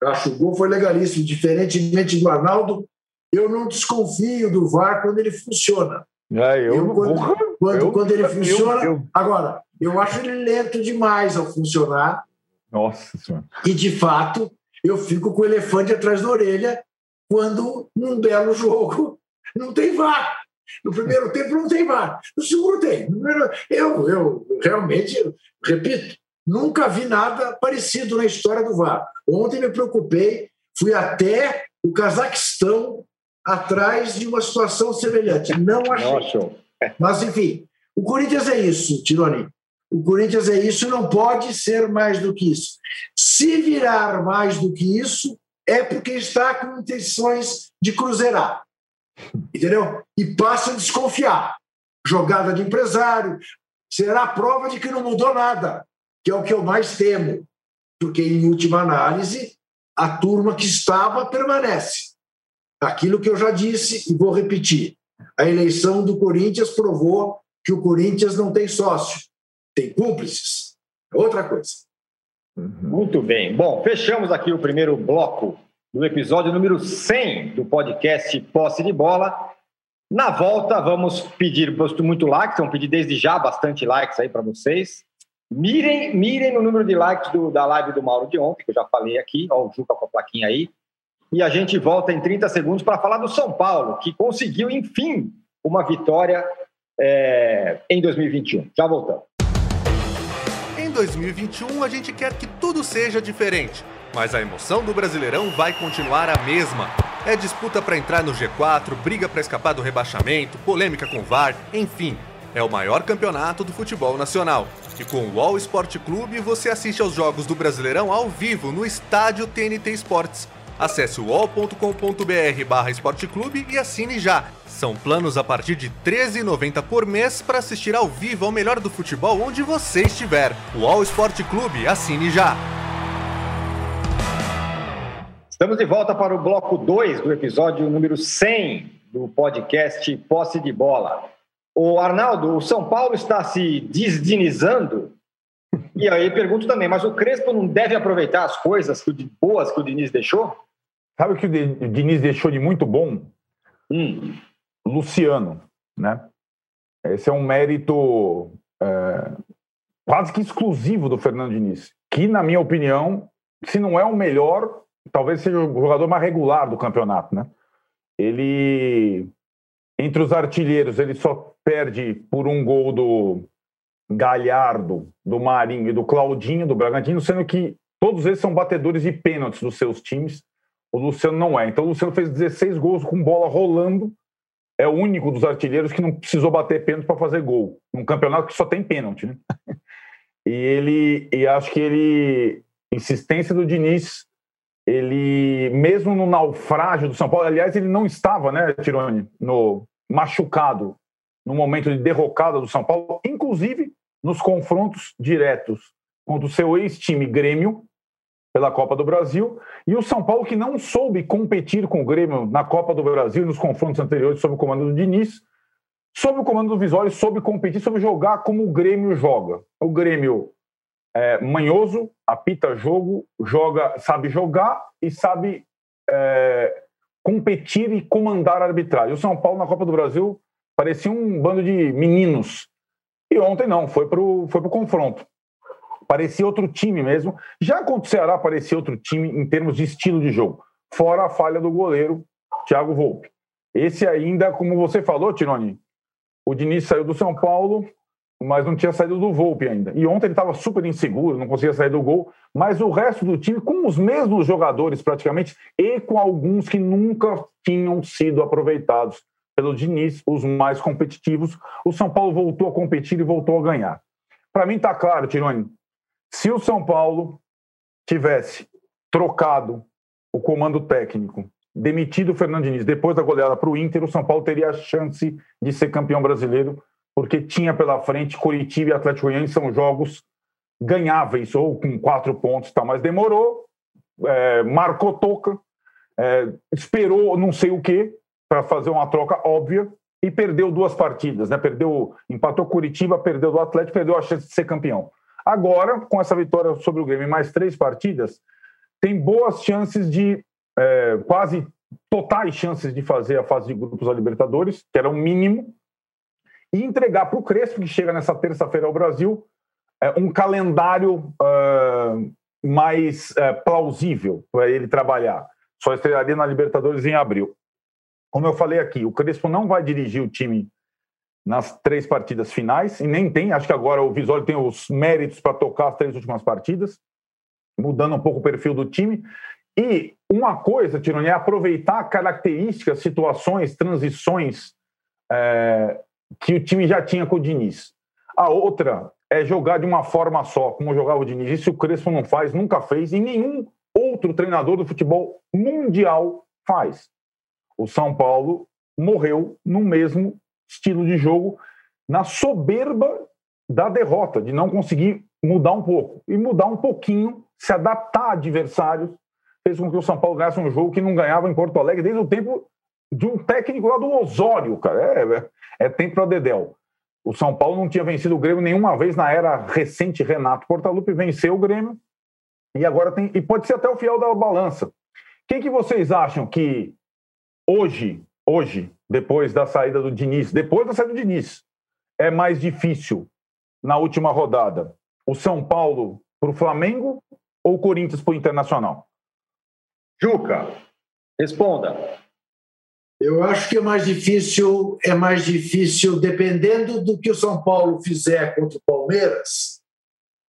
Speaker 2: Eu acho que o gol foi legalíssimo. Diferentemente do Arnaldo, eu não desconfio do VAR quando ele funciona.
Speaker 3: É, eu, eu,
Speaker 2: quando, quando, eu, quando, ele funciona. Eu, agora, eu acho ele lento demais ao funcionar.
Speaker 3: Nossa Senhora.
Speaker 2: E, de fato, eu fico com o elefante atrás da orelha quando, num belo jogo, não tem VAR. No primeiro tempo não tem VAR, no segundo tem. Eu, eu realmente, repito, nunca vi nada parecido na história do VAR. Ontem me preocupei, fui até o Cazaquistão atrás de uma situação semelhante. Não [LAUGHS] achei. Mas, enfim, o Corinthians é isso, Tironi. O Corinthians é isso, não pode ser mais do que isso. Se virar mais do que isso, é porque está com intenções de cruzeirar. Entendeu? E passa a desconfiar. Jogada de empresário. Será prova de que não mudou nada, que é o que eu mais temo. Porque, em última análise, a turma que estava permanece. Aquilo que eu já disse e vou repetir. A eleição do Corinthians provou que o Corinthians não tem sócio, tem cúmplices. É outra coisa.
Speaker 1: Muito bem. Bom, fechamos aqui o primeiro bloco do episódio número 100 do podcast Posse de Bola. Na volta, vamos pedir muito likes, vamos pedir desde já bastante likes aí para vocês. Mirem, mirem no número de likes do, da live do Mauro de ontem, que eu já falei aqui, ó, o Juca com a plaquinha aí. E a gente volta em 30 segundos para falar do São Paulo, que conseguiu, enfim, uma vitória é, em 2021. Já voltamos.
Speaker 5: Em 2021, a gente quer que tudo seja diferente, mas a emoção do Brasileirão vai continuar a mesma. É disputa para entrar no G4, briga para escapar do rebaixamento, polêmica com o VAR, enfim. É o maior campeonato do futebol nacional. E com o All Sport Clube você assiste aos jogos do Brasileirão ao vivo no estádio TNT Esportes. Acesse wall.com.br barra esporteclube e assine já. São planos a partir de R$ 13,90 por mês para assistir ao vivo ao melhor do futebol onde você estiver. O All Sport Clube, assine já.
Speaker 1: Estamos de volta para o bloco 2 do episódio número 100 do podcast Posse de Bola. O Arnaldo, o São Paulo está se desdinizando? E aí pergunto também, mas o Crespo não deve aproveitar as coisas boas que o Diniz deixou?
Speaker 3: Sabe o que o Diniz deixou de muito bom?
Speaker 1: Hum.
Speaker 3: Luciano, né? Esse é um mérito é, quase que exclusivo do Fernando Diniz, que, na minha opinião, se não é o melhor, talvez seja o jogador mais regular do campeonato, né? Ele, entre os artilheiros, ele só perde por um gol do Galhardo, do Marinho e do Claudinho, do Bragantino, sendo que todos eles são batedores de pênaltis dos seus times. O Luciano não é. Então o Luciano fez 16 gols com bola rolando. É o único dos artilheiros que não precisou bater pênalti para fazer gol. Num campeonato que só tem pênalti, né? [LAUGHS] E ele, e acho que ele, insistência do Diniz, ele, mesmo no naufrágio do São Paulo, aliás, ele não estava, né, Tirone, no machucado, no momento de derrocada do São Paulo, inclusive nos confrontos diretos contra o seu ex-time Grêmio, pela Copa do Brasil, e o São Paulo que não soube competir com o Grêmio na Copa do Brasil nos confrontos anteriores sob o comando do Diniz, sob o comando do Visório, soube competir, soube jogar como o Grêmio joga. O Grêmio é manhoso, apita jogo, joga, sabe jogar e sabe é, competir e comandar a arbitragem. O São Paulo na Copa do Brasil parecia um bando de meninos. E ontem não, foi para o foi pro confronto parecia outro time mesmo. Já contra o Ceará parecia outro time em termos de estilo de jogo, fora a falha do goleiro Thiago Volpe. Esse ainda, como você falou, Tironi, o Diniz saiu do São Paulo, mas não tinha saído do Volpe ainda. E ontem ele estava super inseguro, não conseguia sair do gol, mas o resto do time, com os mesmos jogadores praticamente, e com alguns que nunca tinham sido aproveitados pelo Diniz, os mais competitivos, o São Paulo voltou a competir e voltou a ganhar. Para mim está claro, Tironi, se o São Paulo tivesse trocado o comando técnico, demitido o Fernando Diniz depois da goleada para o Inter, o São Paulo teria a chance de ser campeão brasileiro, porque tinha pela frente Curitiba e Atlético Goianiense, são jogos ganháveis, ou com quatro pontos tal, mas demorou, é, marcou toca, é, esperou não sei o que para fazer uma troca óbvia e perdeu duas partidas, né? Perdeu, empatou Curitiba, perdeu do Atlético, perdeu a chance de ser campeão. Agora, com essa vitória sobre o Grêmio mais três partidas, tem boas chances de, é, quase totais chances de fazer a fase de grupos da Libertadores, que era o mínimo, e entregar para o Crespo, que chega nessa terça-feira ao Brasil, é, um calendário é, mais é, plausível para ele trabalhar. Só estrearia na Libertadores em abril. Como eu falei aqui, o Crespo não vai dirigir o time nas três partidas finais, e nem tem, acho que agora o Visório tem os méritos para tocar as três últimas partidas, mudando um pouco o perfil do time. E uma coisa, Tironi, é aproveitar características, situações, transições é, que o time já tinha com o Diniz. A outra é jogar de uma forma só, como jogava o Diniz. Isso o Crespo não faz, nunca fez, e nenhum outro treinador do futebol mundial faz. O São Paulo morreu no mesmo estilo de jogo na soberba da derrota, de não conseguir mudar um pouco. E mudar um pouquinho, se adaptar a adversários, fez com que o São Paulo ganhasse um jogo que não ganhava em Porto Alegre desde o tempo de um técnico lá do Osório, cara. É, é, é tempo para Dedel. O São Paulo não tinha vencido o Grêmio nenhuma vez na era recente Renato Portaluppi, venceu o Grêmio e agora tem. E pode ser até o fiel da balança. Quem que vocês acham que hoje hoje, depois da saída do Diniz, depois da saída do Diniz, é mais difícil na última rodada? O São Paulo para o Flamengo ou o Corinthians para o Internacional?
Speaker 1: Juca, responda.
Speaker 2: Eu acho que é mais difícil, é mais difícil dependendo do que o São Paulo fizer contra o Palmeiras,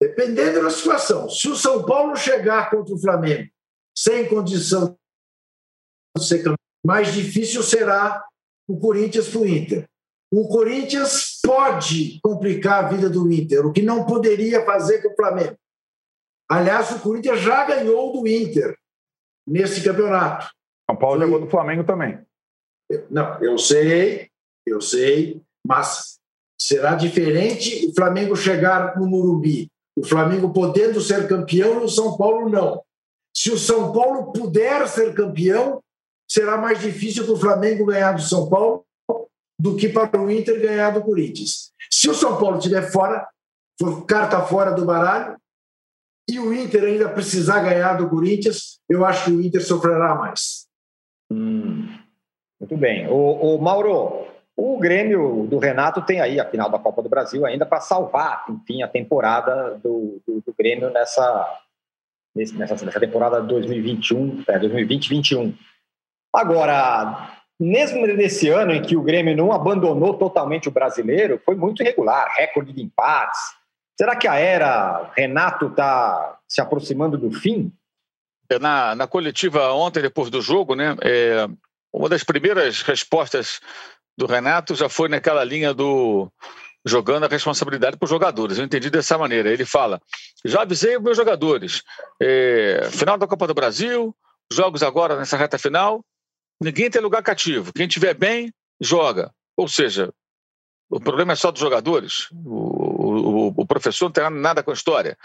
Speaker 2: dependendo da situação. Se o São Paulo chegar contra o Flamengo sem condição de ser campeão, mais difícil será o Corinthians para o Inter. O Corinthians pode complicar a vida do Inter, o que não poderia fazer com o Flamengo. Aliás, o Corinthians já ganhou do Inter nesse campeonato.
Speaker 3: São Paulo jogou do Flamengo também.
Speaker 2: Não, eu sei, eu sei, mas será diferente o Flamengo chegar no Murubi, o Flamengo podendo ser campeão o São Paulo não. Se o São Paulo puder ser campeão, será mais difícil para o Flamengo ganhar do São Paulo do que para o Inter ganhar do Corinthians. Se o São Paulo estiver fora, for carta fora do baralho, e o Inter ainda precisar ganhar do Corinthians, eu acho que o Inter sofrerá mais.
Speaker 1: Hum. Muito bem. O, o, Mauro, o Grêmio do Renato tem aí a final da Copa do Brasil ainda para salvar, enfim, a temporada do, do, do Grêmio nessa, nessa, nessa temporada 2021, é, 2020-21. Agora, mesmo nesse ano em que o Grêmio não abandonou totalmente o brasileiro, foi muito irregular, recorde de empates. Será que a era Renato está se aproximando do fim?
Speaker 4: É, na, na coletiva ontem, depois do jogo, né, é, uma das primeiras respostas do Renato já foi naquela linha do jogando a responsabilidade para os jogadores. Eu entendi dessa maneira. Ele fala: já avisei os meus jogadores, é, final da Copa do Brasil, jogos agora nessa reta final, ninguém tem lugar cativo. Quem tiver bem, joga. Ou seja, o problema é só dos jogadores. O, o, o professor não tem nada com a história.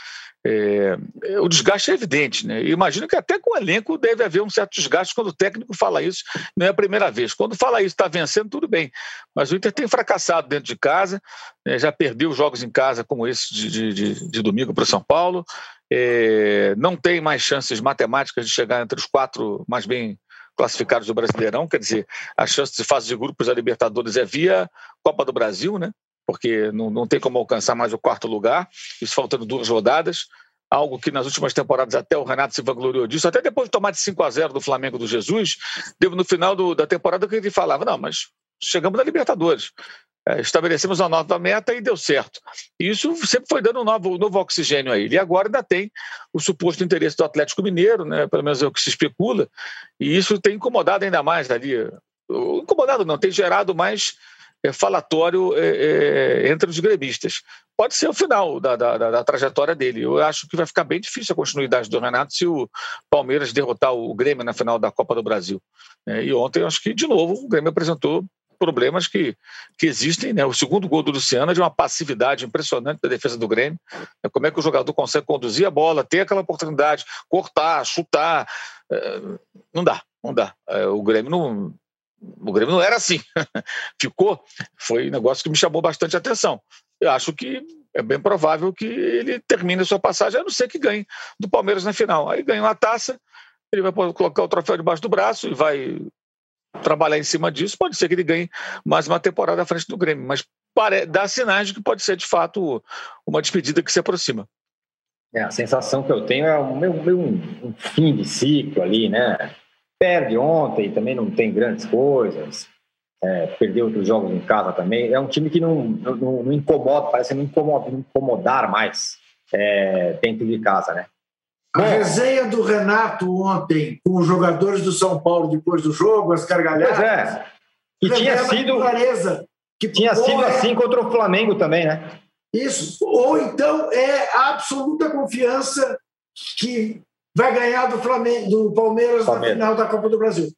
Speaker 4: É, o desgaste é evidente, né? imagino que até com o elenco deve haver um certo desgaste quando o técnico fala isso, não é a primeira vez. Quando fala isso, está vencendo, tudo bem. Mas o Inter tem fracassado dentro de casa, né? já perdeu jogos em casa como esse de, de, de domingo para o São Paulo, é, não tem mais chances matemáticas de chegar entre os quatro mais bem classificados do Brasileirão, quer dizer, a chance de fase de grupos da Libertadores é via Copa do Brasil, né? porque não, não tem como alcançar mais o quarto lugar, isso faltando duas rodadas, algo que nas últimas temporadas até o Renato se vangloriou disso, até depois de tomar de 5 a 0 do Flamengo do Jesus, deu no final do, da temporada que ele falava, não, mas chegamos na Libertadores, estabelecemos a nova meta e deu certo. Isso sempre foi dando um novo, novo oxigênio a ele. E agora ainda tem o suposto interesse do Atlético Mineiro, né, pelo menos é o que se especula, e isso tem incomodado ainda mais ali. Incomodado não, tem gerado mais é, falatório é, é, entre os gremistas. Pode ser o final da, da, da, trajetória dele. Eu acho que vai ficar bem difícil a continuidade do Renato se o Palmeiras derrotar o Grêmio na final da Copa do Brasil. É, e ontem, acho que, de novo, o Grêmio apresentou problemas que, que existem. Né? O segundo gol do Luciano é de uma passividade impressionante da defesa do Grêmio. É como é que o jogador consegue conduzir a bola, ter aquela oportunidade, cortar, chutar. É, não dá, não dá. É, o Grêmio não, o Grêmio não era assim. [LAUGHS] Ficou. Foi um negócio que me chamou bastante atenção. Eu acho que é bem provável que ele termine a sua passagem, a não ser que ganhe do Palmeiras na final. Aí ganha uma taça, ele vai colocar o troféu debaixo do braço e vai trabalhar em cima disso. Pode ser que ele ganhe mais uma temporada à frente do Grêmio, mas dá sinais de que pode ser de fato uma despedida que se aproxima.
Speaker 1: É, a sensação que eu tenho é um, um, um fim de ciclo ali, né? Perde ontem, também não tem grandes coisas. É, perdeu outros jogos em casa também. É um time que não, não, não incomoda, parece não, incomoda, não incomodar mais é, dentro de casa, né?
Speaker 2: A resenha do Renato ontem com os jogadores do São Paulo depois do jogo, as gargalhadas. Pois é.
Speaker 1: Que tinha sido. Clareza, que tinha sido é... assim contra o Flamengo também, né?
Speaker 2: Isso. Ou então é absoluta confiança que vai ganhar do Flamengo, do Palmeiras, Palmeiras. na final da Copa do Brasil.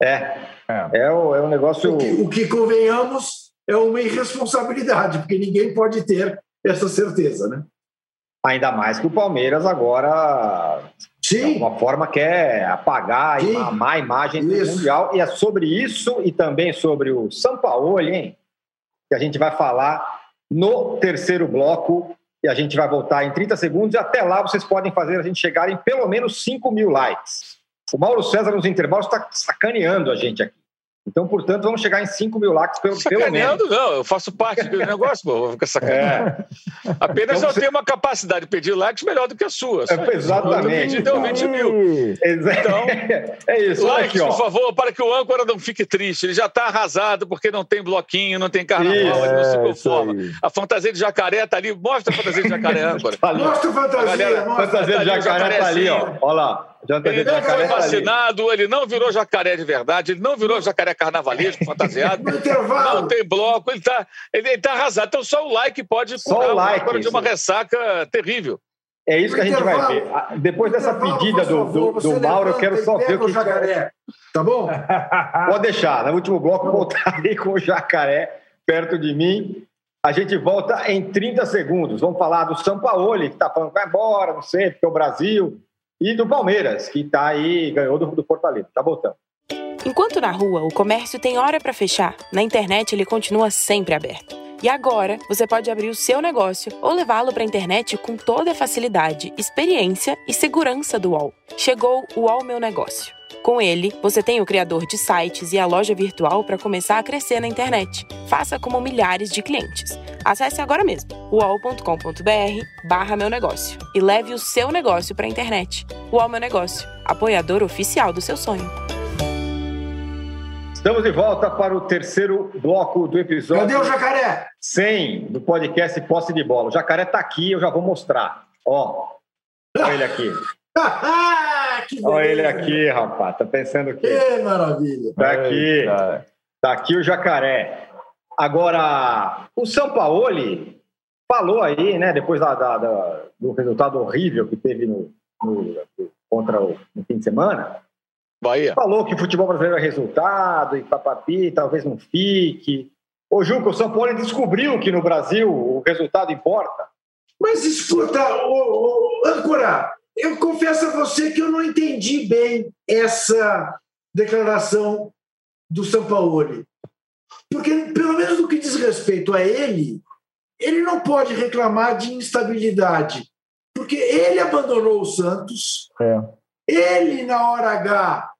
Speaker 1: É, é, é, o, é um negócio.
Speaker 2: O que, o que convenhamos é uma irresponsabilidade, porque ninguém pode ter essa certeza, né?
Speaker 1: Ainda mais que o Palmeiras agora, Sim. de alguma forma, quer apagar Sim. a má imagem do isso. Mundial. E é sobre isso e também sobre o São Paulo, hein, que a gente vai falar no terceiro bloco e a gente vai voltar em 30 segundos. E até lá vocês podem fazer a gente chegar em pelo menos 5 mil likes. O Mauro César nos intervalos está sacaneando a gente aqui. Então, portanto, vamos chegar em 5 mil likes pelo, pelo menos.
Speaker 4: não, eu faço parte do [LAUGHS] negócio, pô, vou ficar sacanagem. É. Apenas então, eu você... tenho uma capacidade de pedir likes melhor do que a sua.
Speaker 1: É, exatamente.
Speaker 4: Eu deu 20 mil. Então, [LAUGHS] é isso. Likes, aqui, por favor, para que o âncora não fique triste. Ele já está arrasado porque não tem bloquinho, não tem carnaval, isso, ele não se conforma. A fantasia de jacaré está ali. Mostra a fantasia de jacaré, [LAUGHS] âncora.
Speaker 2: Mostra a fantasia. A galera,
Speaker 1: fantasia de jacaré está ali, ó. Olha lá.
Speaker 4: Ele não foi vacinado, ele não virou jacaré de verdade, ele não virou jacaré carnavalesco, fantasiado. [LAUGHS] não tem bloco, ele está ele, ele tá arrasado. Então só o like pode
Speaker 1: curar o like,
Speaker 4: de uma ressaca terrível.
Speaker 1: É isso que a gente vai ver. Ah, depois dessa pedida do, do, do Mauro, eu quero só ver o que.
Speaker 2: Jacaré, tá bom? [LAUGHS]
Speaker 1: Pode deixar. No último bloco, voltarei com o jacaré perto de mim. A gente volta em 30 segundos. Vamos falar do São Paulo, que está falando que vai embora, não sei, porque é o Brasil e do Palmeiras, que está aí, ganhou do, do Fortaleza. Tá voltando.
Speaker 6: Enquanto na rua o comércio tem hora para fechar, na internet ele continua sempre aberto. E agora você pode abrir o seu negócio ou levá-lo para a internet com toda a facilidade, experiência e segurança do UOL. Chegou o UOL Meu Negócio. Com ele, você tem o criador de sites e a loja virtual para começar a crescer na internet. Faça como milhares de clientes. Acesse agora mesmo uol.com.br barra meu negócio e leve o seu negócio para a internet. UOL Meu Negócio, apoiador oficial do seu sonho.
Speaker 1: Estamos de volta para o terceiro bloco do episódio.
Speaker 2: Cadê o jacaré?
Speaker 1: 100 do podcast Posse de Bola. O jacaré está aqui, eu já vou mostrar. Ó, olha ele aqui. [LAUGHS] Olha ele aqui, rapaz. Tá pensando o quê?
Speaker 2: Que maravilha.
Speaker 1: Tá aqui. Tá aqui o jacaré. Agora, o São Paulo falou aí, né, depois da, da, da, do resultado horrível que teve no, no contra o no fim de semana.
Speaker 4: Bahia.
Speaker 1: Falou que o futebol brasileiro é resultado e papapi, talvez não fique. Ô, Juca, o São Paulo descobriu que no Brasil o resultado importa.
Speaker 2: Mas escuta, ô, ô, âncora, eu confesso a você que eu não entendi bem essa declaração do São Paulo. Porque, pelo menos no que diz respeito a ele, ele não pode reclamar de instabilidade. Porque ele abandonou o Santos, é. ele, na hora H,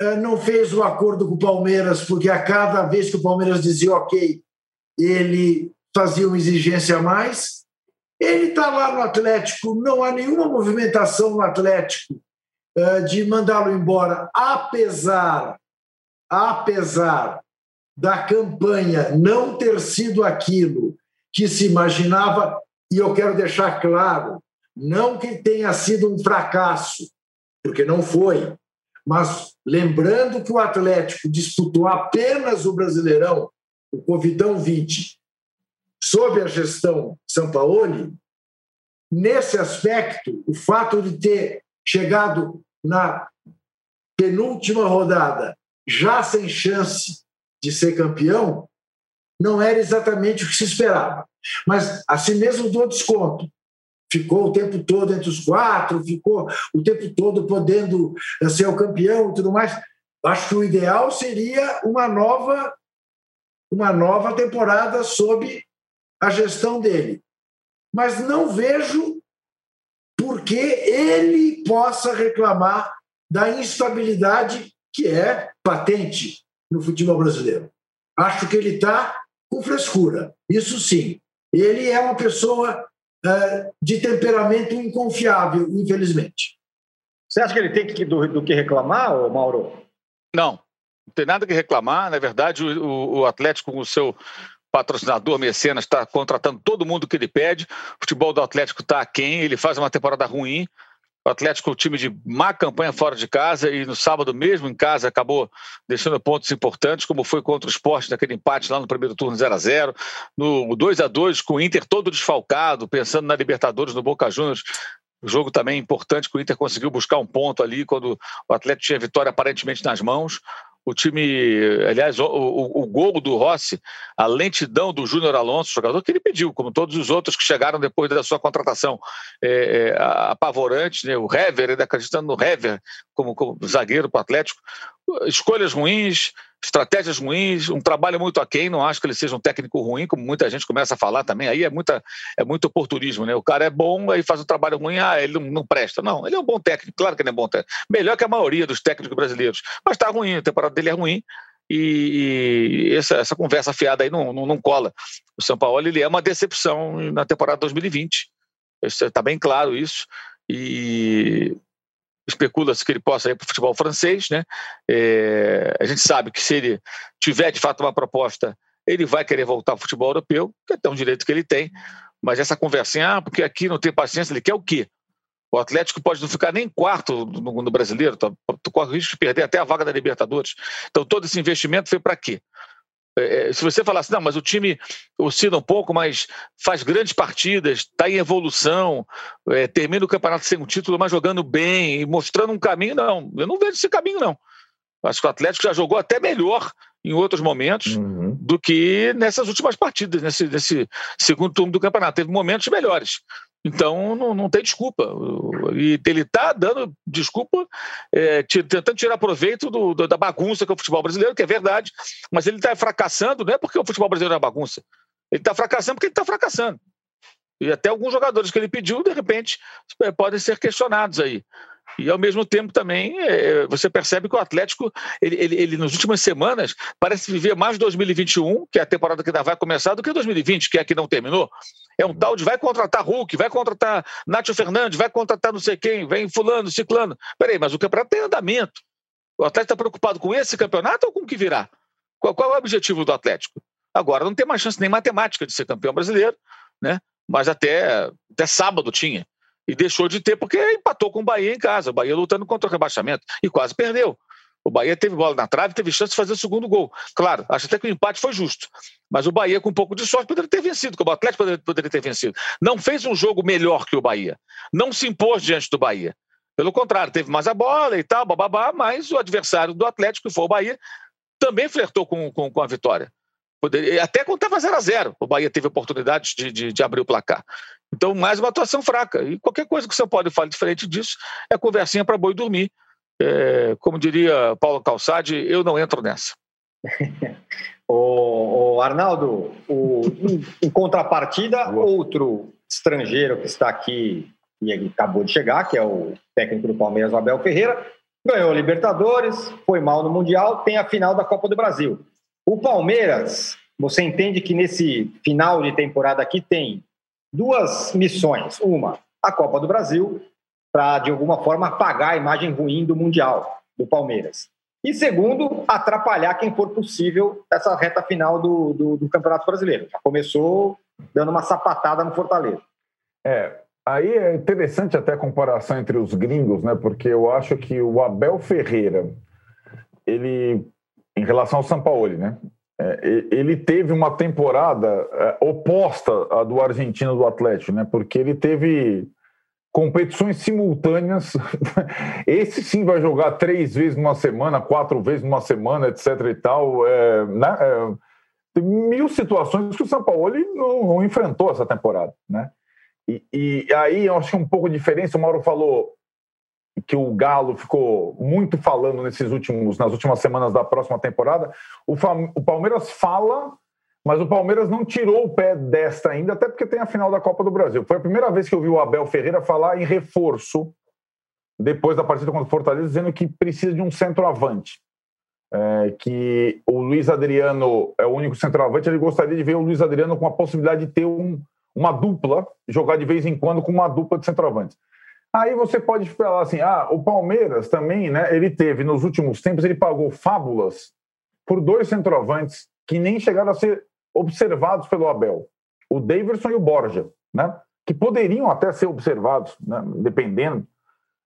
Speaker 2: eh, não fez o acordo com o Palmeiras, porque a cada vez que o Palmeiras dizia ok, ele fazia uma exigência a mais. Ele está lá no Atlético, não há nenhuma movimentação no Atlético uh, de mandá-lo embora, apesar, apesar da campanha não ter sido aquilo que se imaginava, e eu quero deixar claro, não que tenha sido um fracasso, porque não foi, mas lembrando que o Atlético disputou apenas o Brasileirão, o Covidão 20, sob a gestão Sampaoli, nesse aspecto, o fato de ter chegado na penúltima rodada já sem chance de ser campeão, não era exatamente o que se esperava. Mas, assim mesmo, dou desconto. Ficou o tempo todo entre os quatro, ficou o tempo todo podendo ser o campeão e tudo mais. Acho que o ideal seria uma nova, uma nova temporada sob a gestão dele. Mas não vejo por que ele possa reclamar da instabilidade que é patente no futebol brasileiro. Acho que ele está com frescura, isso sim. Ele é uma pessoa uh, de temperamento inconfiável, infelizmente.
Speaker 1: Você acha que ele tem que, do, do que reclamar, Mauro?
Speaker 4: Não, não tem nada que reclamar. Na verdade, o, o Atlético, com o seu patrocinador Mecenas está contratando todo mundo que ele pede. O futebol do Atlético está aquém, ele faz uma temporada ruim. O Atlético é um time de má campanha fora de casa e no sábado mesmo em casa acabou deixando pontos importantes, como foi contra o esporte naquele empate lá no primeiro turno 0 a 0 No 2 a 2 com o Inter todo desfalcado, pensando na Libertadores, no Boca Juniors. O jogo também importante que o Inter conseguiu buscar um ponto ali quando o Atlético tinha vitória aparentemente nas mãos o time, aliás, o, o, o, gol do Rossi, a lentidão do Júnior Alonso, jogador que ele pediu, como todos os outros que chegaram depois da sua contratação, é, é, apavorante, né? o Hever, ainda acreditando no Hever como, como zagueiro para o Atlético, escolhas ruins, estratégias ruins, um trabalho muito aquém. Não acho que ele seja um técnico ruim, como muita gente começa a falar também. Aí é, muita, é muito oportunismo, né? O cara é bom, aí faz um trabalho ruim, ah, ele não, não presta. Não, ele é um bom técnico, claro que ele é bom técnico. Melhor que a maioria dos técnicos brasileiros. Mas está ruim, a temporada dele é ruim. e, e essa, essa, conversa fiada aí não, não, não, cola. O São Paulo ele é uma decepção na temporada 2020. Está bem claro isso. E especula-se que ele possa ir para o futebol francês. Né? É, a gente sabe que se ele tiver de fato uma proposta, ele vai querer voltar ao futebol europeu, que é um direito que ele tem. Mas essa conversinha, ah, porque aqui não tem paciência, ele quer o quê? O Atlético pode não ficar nem quarto no, no brasileiro, tu corre o risco de perder até a vaga da Libertadores. Então, todo esse investimento foi para quê? É, é, se você falasse, não, mas o time oscila um pouco, mas faz grandes partidas, está em evolução, é, termina o campeonato sem um título, mas jogando bem e mostrando um caminho, não. Eu não vejo esse caminho, não. Acho que o Atlético já jogou até melhor em outros momentos uhum. do que nessas últimas partidas, nesse, nesse segundo turno do campeonato. Teve momentos melhores. Então não, não tem desculpa. E ele está dando desculpa, é, tentando tirar proveito do, do, da bagunça que é o futebol brasileiro, que é verdade, mas ele está fracassando, não é porque o futebol brasileiro é uma bagunça. Ele está fracassando porque ele está fracassando. E até alguns jogadores que ele pediu, de repente, é, podem ser questionados aí. E ao mesmo tempo também é, você percebe que o Atlético, ele, ele, ele, nas últimas semanas, parece viver mais 2021, que é a temporada que ainda vai começar, do que 2020, que é a que não terminou. É um tal de vai contratar Hulk, vai contratar Nátio Fernandes, vai contratar não sei quem, vem fulano, ciclano. Peraí, mas o campeonato tem andamento. O Atlético está preocupado com esse campeonato ou com o que virá? Qual, qual é o objetivo do Atlético? Agora não tem mais chance nem matemática de ser campeão brasileiro, né? Mas até, até sábado tinha. E deixou de ter porque empatou com o Bahia em casa. O Bahia lutando contra o rebaixamento. E quase perdeu. O Bahia teve bola na trave, teve chance de fazer o segundo gol. Claro, acho até que o empate foi justo. Mas o Bahia, com um pouco de sorte, poderia ter vencido, como o Atlético poderia, poderia ter vencido. Não fez um jogo melhor que o Bahia. Não se impôs diante do Bahia. Pelo contrário, teve mais a bola e tal, bababá, mas o adversário do Atlético, que foi o Bahia, também flertou com, com, com a vitória. Poderia, até quando estava 0 a 0 o Bahia teve oportunidade de, de, de, abrir o placar. Então, mais uma atuação fraca. E qualquer coisa que você pode falar diferente disso é conversinha para boi dormir. É, como diria Paulo Calçade, eu não entro nessa. [LAUGHS]
Speaker 1: o, o, Arnaldo, o, em, em contrapartida, Boa. outro estrangeiro que está aqui e acabou de chegar, que é o técnico do Palmeiras, o Abel Ferreira, ganhou a Libertadores, foi mal no Mundial, tem a final da Copa do Brasil. O Palmeiras, você entende que nesse final de temporada aqui tem duas missões. Uma, a Copa do Brasil, para de alguma forma apagar a imagem ruim do Mundial do Palmeiras. E segundo, atrapalhar quem for possível essa reta final do, do, do Campeonato Brasileiro. Já começou dando uma sapatada no Fortaleza.
Speaker 3: É, aí é interessante até a comparação entre os gringos, né? Porque eu acho que o Abel Ferreira, ele, em relação ao Sampaoli, né? É, ele teve uma temporada é, oposta à do argentino do Atlético, né? Porque ele teve competições simultâneas. [LAUGHS] Esse sim vai jogar três vezes numa semana, quatro vezes numa semana, etc. e tal. É, né? é, tem mil situações que o São Paulo não, não enfrentou essa temporada, né? E, e, aí eu acho que um pouco de diferença. O Mauro falou que o Galo ficou muito falando nesses últimos, nas últimas semanas da próxima temporada. O, o Palmeiras fala mas o Palmeiras não tirou o pé desta ainda, até porque tem a final da Copa do Brasil. Foi a primeira vez que eu vi o Abel Ferreira falar em reforço depois da partida contra o Fortaleza, dizendo que precisa de um centroavante. É, que o Luiz Adriano é o único centroavante, ele gostaria de ver o Luiz Adriano com a possibilidade de ter um, uma dupla, jogar de vez em quando com uma dupla de centroavantes. Aí você pode falar assim: ah, o Palmeiras também, né? Ele teve nos últimos tempos, ele pagou fábulas por dois centroavantes que nem chegaram a ser observados pelo Abel, o Daverson e o Borja, né? que poderiam até ser observados, né? dependendo.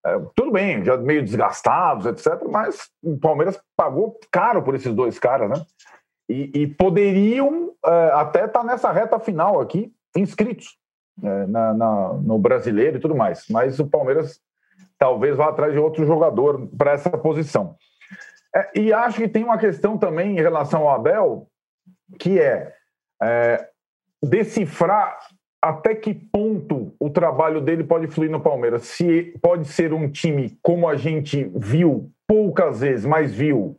Speaker 3: É, tudo bem, já meio desgastados, etc., mas o Palmeiras pagou caro por esses dois caras, né? E, e poderiam é, até estar tá nessa reta final aqui, inscritos na, na, no brasileiro e tudo mais. Mas o Palmeiras talvez vá atrás de outro jogador para essa posição. É, e acho que tem uma questão também em relação ao Abel, que é, é decifrar até que ponto o trabalho dele pode fluir no Palmeiras. Se pode ser um time como a gente viu poucas vezes, mas viu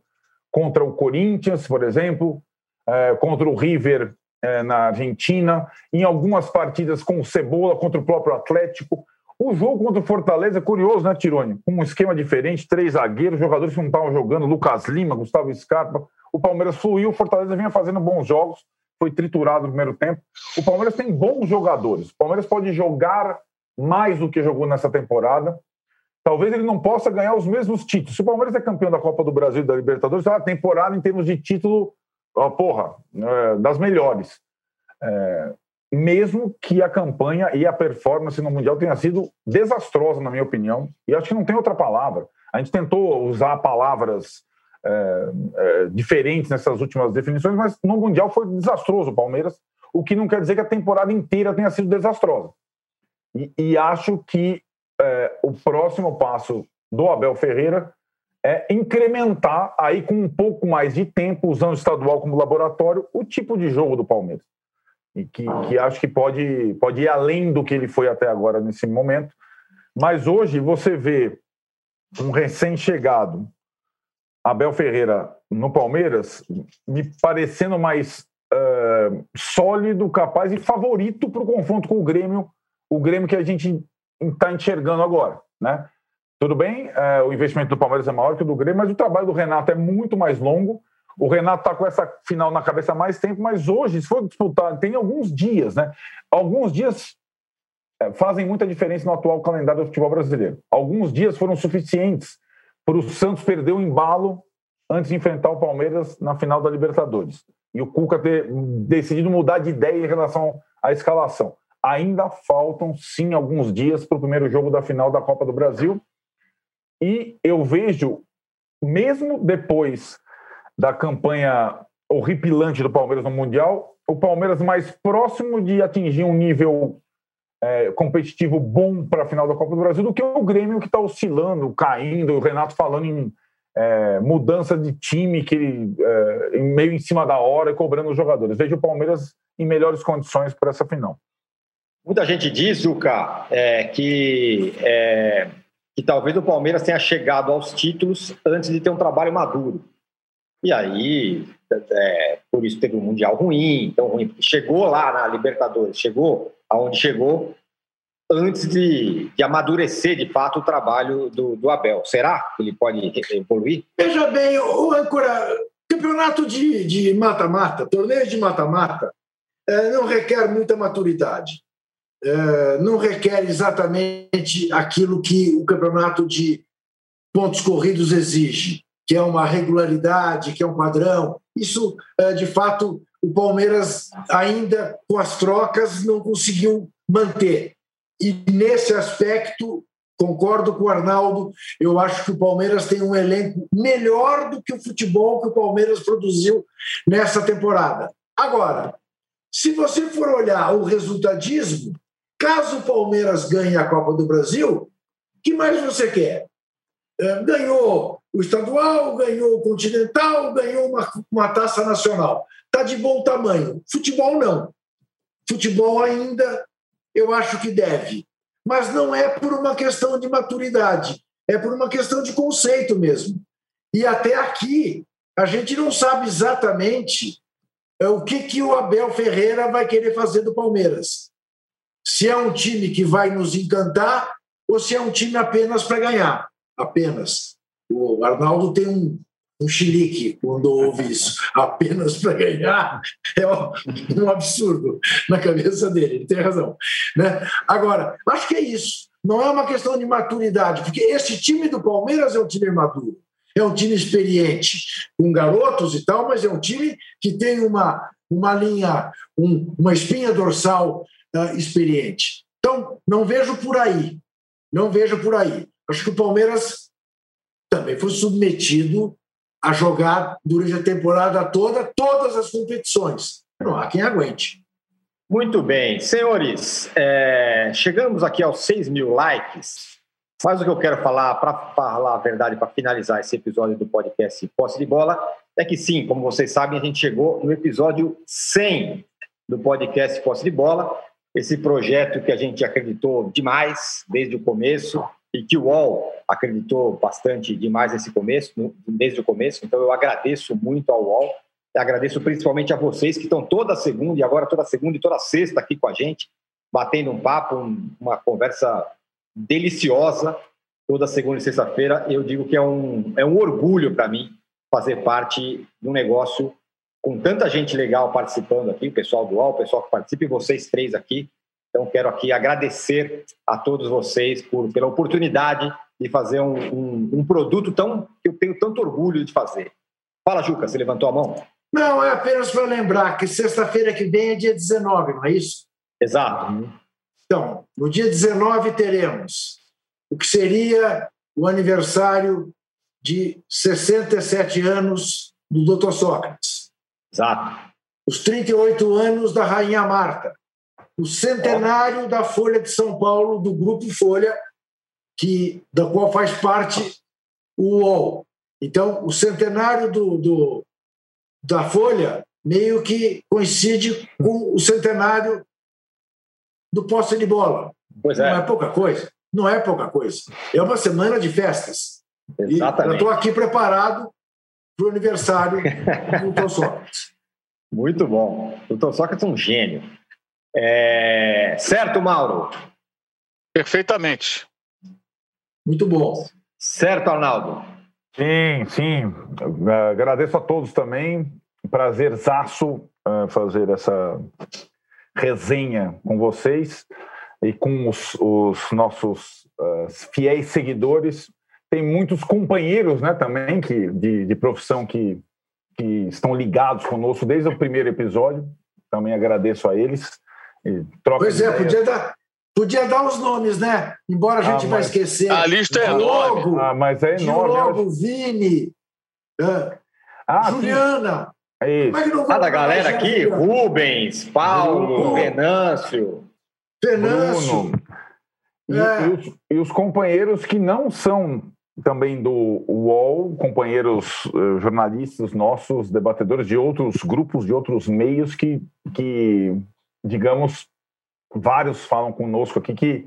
Speaker 3: contra o Corinthians, por exemplo, é, contra o River é, na Argentina, em algumas partidas com o Cebola contra o próprio Atlético. O, jogo contra o Fortaleza é curioso, né, Tirone? Com um esquema diferente, três zagueiros, jogadores que não estavam jogando, Lucas Lima, Gustavo Scarpa. O Palmeiras fluiu, o Fortaleza vinha fazendo bons jogos, foi triturado no primeiro tempo. O Palmeiras tem bons jogadores. O Palmeiras pode jogar mais do que jogou nessa temporada. Talvez ele não possa ganhar os mesmos títulos. Se o Palmeiras é campeão da Copa do Brasil e da Libertadores, é uma temporada em termos de título, ó, porra, é, das melhores. É, mesmo que a campanha e a performance no Mundial tenha sido desastrosa, na minha opinião, e acho que não tem outra palavra. A gente tentou usar palavras é, é, diferentes nessas últimas definições, mas no Mundial foi desastroso o Palmeiras, o que não quer dizer que a temporada inteira tenha sido desastrosa. E, e acho que é, o próximo passo do Abel Ferreira é incrementar aí com um pouco mais de tempo, usando o estadual como laboratório, o tipo de jogo do Palmeiras e que, que acho que pode, pode ir além do que ele foi até agora nesse momento. Mas hoje você vê um recém-chegado, Abel Ferreira, no Palmeiras, me parecendo mais uh, sólido, capaz e favorito para o confronto com o Grêmio, o Grêmio que a gente está enxergando agora. Né? Tudo bem, uh, o investimento do Palmeiras é maior que o do Grêmio, mas o trabalho do Renato é muito mais longo o Renato está com essa final na cabeça há mais tempo, mas hoje, se for disputar, tem alguns dias, né? Alguns dias é, fazem muita diferença no atual calendário do futebol brasileiro. Alguns dias foram suficientes para o Santos perder o embalo antes de enfrentar o Palmeiras na final da Libertadores. E o Cuca ter decidido mudar de ideia em relação à escalação. Ainda faltam, sim, alguns dias para o primeiro jogo da final da Copa do Brasil. E eu vejo, mesmo depois da campanha horripilante do Palmeiras no Mundial, o Palmeiras mais próximo de atingir um nível é, competitivo bom para a final da Copa do Brasil do que o Grêmio que está oscilando, caindo, o Renato falando em é, mudança de time que ele, é, meio em cima da hora e cobrando os jogadores. Vejo o Palmeiras em melhores condições para essa final.
Speaker 1: Muita gente diz, Zuca, é, que, é, que talvez o Palmeiras tenha chegado aos títulos antes de ter um trabalho maduro. E aí, é, por isso teve um Mundial ruim, tão ruim, porque chegou lá na Libertadores, chegou aonde chegou antes de, de amadurecer de fato o trabalho do, do, Abel. Será que ele pode evoluir?
Speaker 2: Veja bem, o âncora, campeonato de mata-mata, torneio de mata-mata, é, não requer muita maturidade. É, não requer exatamente aquilo que o campeonato de pontos corridos exige que é uma regularidade, que é um padrão. Isso, é, de fato, o Palmeiras, ainda com as trocas, não conseguiu manter. E nesse aspecto, concordo com o Arnaldo, eu acho que o Palmeiras tem um elenco melhor do que o futebol que o Palmeiras produziu nessa temporada. Agora, se você for olhar o resultadismo, caso o Palmeiras ganhe a Copa do Brasil, que mais você quer? É, ganhou o estadual, ganhou o continental, ganhou uma, uma taça nacional. Está de bom tamanho. Futebol, não. Futebol ainda, eu acho que deve. Mas não é por uma questão de maturidade, é por uma questão de conceito mesmo. E até aqui, a gente não sabe exatamente é, o que, que o Abel Ferreira vai querer fazer do Palmeiras. Se é um time que vai nos encantar ou se é um time apenas para ganhar apenas. O Arnaldo tem um, um chilique quando ouve isso, [LAUGHS] apenas para ganhar, é um, absurdo na cabeça dele, ele tem razão. Né? Agora, acho que é isso, não é uma questão de maturidade, porque esse time do Palmeiras é um time maduro, é um time experiente, com garotos e tal, mas é um time que tem uma, uma linha, um, uma espinha dorsal uh, experiente. Então, não vejo por aí, não vejo por aí. Acho que o Palmeiras também foi submetido a jogar durante a temporada toda todas as competições. Não há quem aguente.
Speaker 1: Muito bem. Senhores, é, chegamos aqui aos 6 mil likes. Mas o que eu quero falar, para falar a verdade, para finalizar esse episódio do podcast Posse de Bola, é que sim, como vocês sabem, a gente chegou no episódio 100 do podcast Posse de Bola, esse projeto que a gente acreditou demais desde o começo, e que o UOL acreditou bastante demais nesse começo, desde o começo. Então eu agradeço muito ao UOL, agradeço principalmente a vocês que estão toda segunda e agora toda segunda e toda sexta aqui com a gente, batendo um papo, uma conversa deliciosa toda segunda e sexta-feira. Eu digo que é um, é um orgulho para mim fazer parte de um negócio com tanta gente legal participando aqui, o pessoal do UOL, o pessoal que participa e vocês três aqui. Então, quero aqui agradecer a todos vocês por, pela oportunidade de fazer um, um, um produto tão que eu tenho tanto orgulho de fazer. Fala, Juca, você levantou a mão?
Speaker 2: Não, é apenas para lembrar que sexta-feira que vem é dia 19, não é isso?
Speaker 1: Exato.
Speaker 2: Então, no dia 19 teremos o que seria o aniversário de 67 anos do Dr. Sócrates.
Speaker 1: Exato.
Speaker 2: Os 38 anos da Rainha Marta. O centenário da Folha de São Paulo, do Grupo Folha, que, da qual faz parte o UOL. Então, o centenário do, do, da Folha meio que coincide com o centenário do posse de bola.
Speaker 1: Pois é.
Speaker 2: Não é pouca coisa. Não é pouca coisa. É uma semana de festas.
Speaker 1: Exatamente.
Speaker 2: E eu estou aqui preparado para o aniversário do [LAUGHS] Dr. Sócrates.
Speaker 1: Muito bom. O Dr. Sócrates é um gênio. É... Certo, Mauro?
Speaker 4: Perfeitamente.
Speaker 2: Muito bom.
Speaker 1: Certo, Arnaldo?
Speaker 3: Sim, sim. Agradeço a todos também. Prazerzaço uh, fazer essa resenha com vocês e com os, os nossos uh, fiéis seguidores. Tem muitos companheiros né, também que, de, de profissão que, que estão ligados conosco desde o primeiro episódio. Também agradeço a eles.
Speaker 2: pois é, podia dar, Podia dar os nomes, né? Embora a gente ah, vai esquecer.
Speaker 4: A lista é enorme.
Speaker 3: Ah, mas é enorme.
Speaker 2: Diogo, Vini, uh, ah, Juliana.
Speaker 3: É isso.
Speaker 1: É ah, da galera aqui, Rubens, Paulo, Bruno, Venâncio.
Speaker 2: Venâncio.
Speaker 3: E, é. e, os, e, os, companheiros que não são também do UOL, companheiros uh, jornalistas nossos, debatedores de outros grupos, de outros meios que, que digamos, vários falam conosco aqui que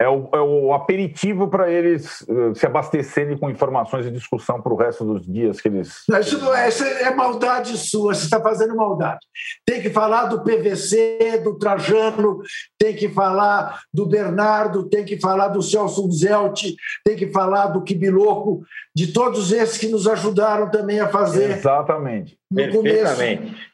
Speaker 3: é o, é o aperitivo para eles uh, se abastecerem com informações e discussão para o resto dos dias que eles.
Speaker 2: Isso não é, isso é maldade sua, você está fazendo maldade. Tem que falar do PVC, do Trajano, tem que falar do Bernardo, tem que falar do Celso Zelt, tem que falar do Kibiloco, de todos esses que nos ajudaram também a fazer.
Speaker 3: Exatamente.
Speaker 2: No
Speaker 1: Perfeitamente.
Speaker 2: Começo.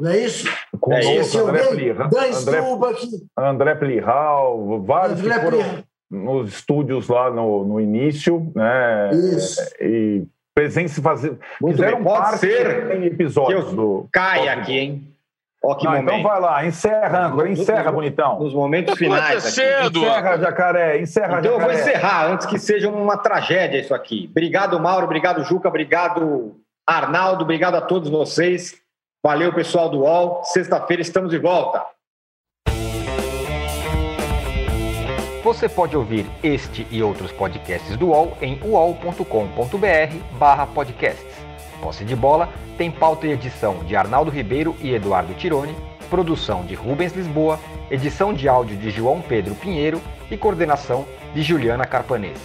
Speaker 2: Não é isso?
Speaker 3: Com é isso. André Plihal, André, André Plihal, vários André que foram Plihal. nos estúdios lá no, no início, né?
Speaker 2: Isso.
Speaker 3: E presença fazer,
Speaker 1: fizeram Pode parte ser
Speaker 3: em episódios do.
Speaker 1: Cai aqui, hein? Ó, que
Speaker 3: Não, então vai lá, encerra, âncora, encerra, bonitão.
Speaker 1: Nos momentos finais.
Speaker 4: Cedo.
Speaker 3: Encerra, jacaré, encerra,
Speaker 1: então
Speaker 3: jacaré.
Speaker 1: eu vou encerrar antes que seja uma tragédia isso aqui. Obrigado, Mauro, obrigado, Juca, obrigado, Arnaldo, obrigado a todos vocês. Valeu, pessoal do UOL. Sexta-feira estamos de volta.
Speaker 7: Você pode ouvir este e outros podcasts do UOL em uol.com.br/podcasts. Posse de bola tem pauta e edição de Arnaldo Ribeiro e Eduardo Tironi, produção de Rubens Lisboa, edição de áudio de João Pedro Pinheiro e coordenação de Juliana Carpanês.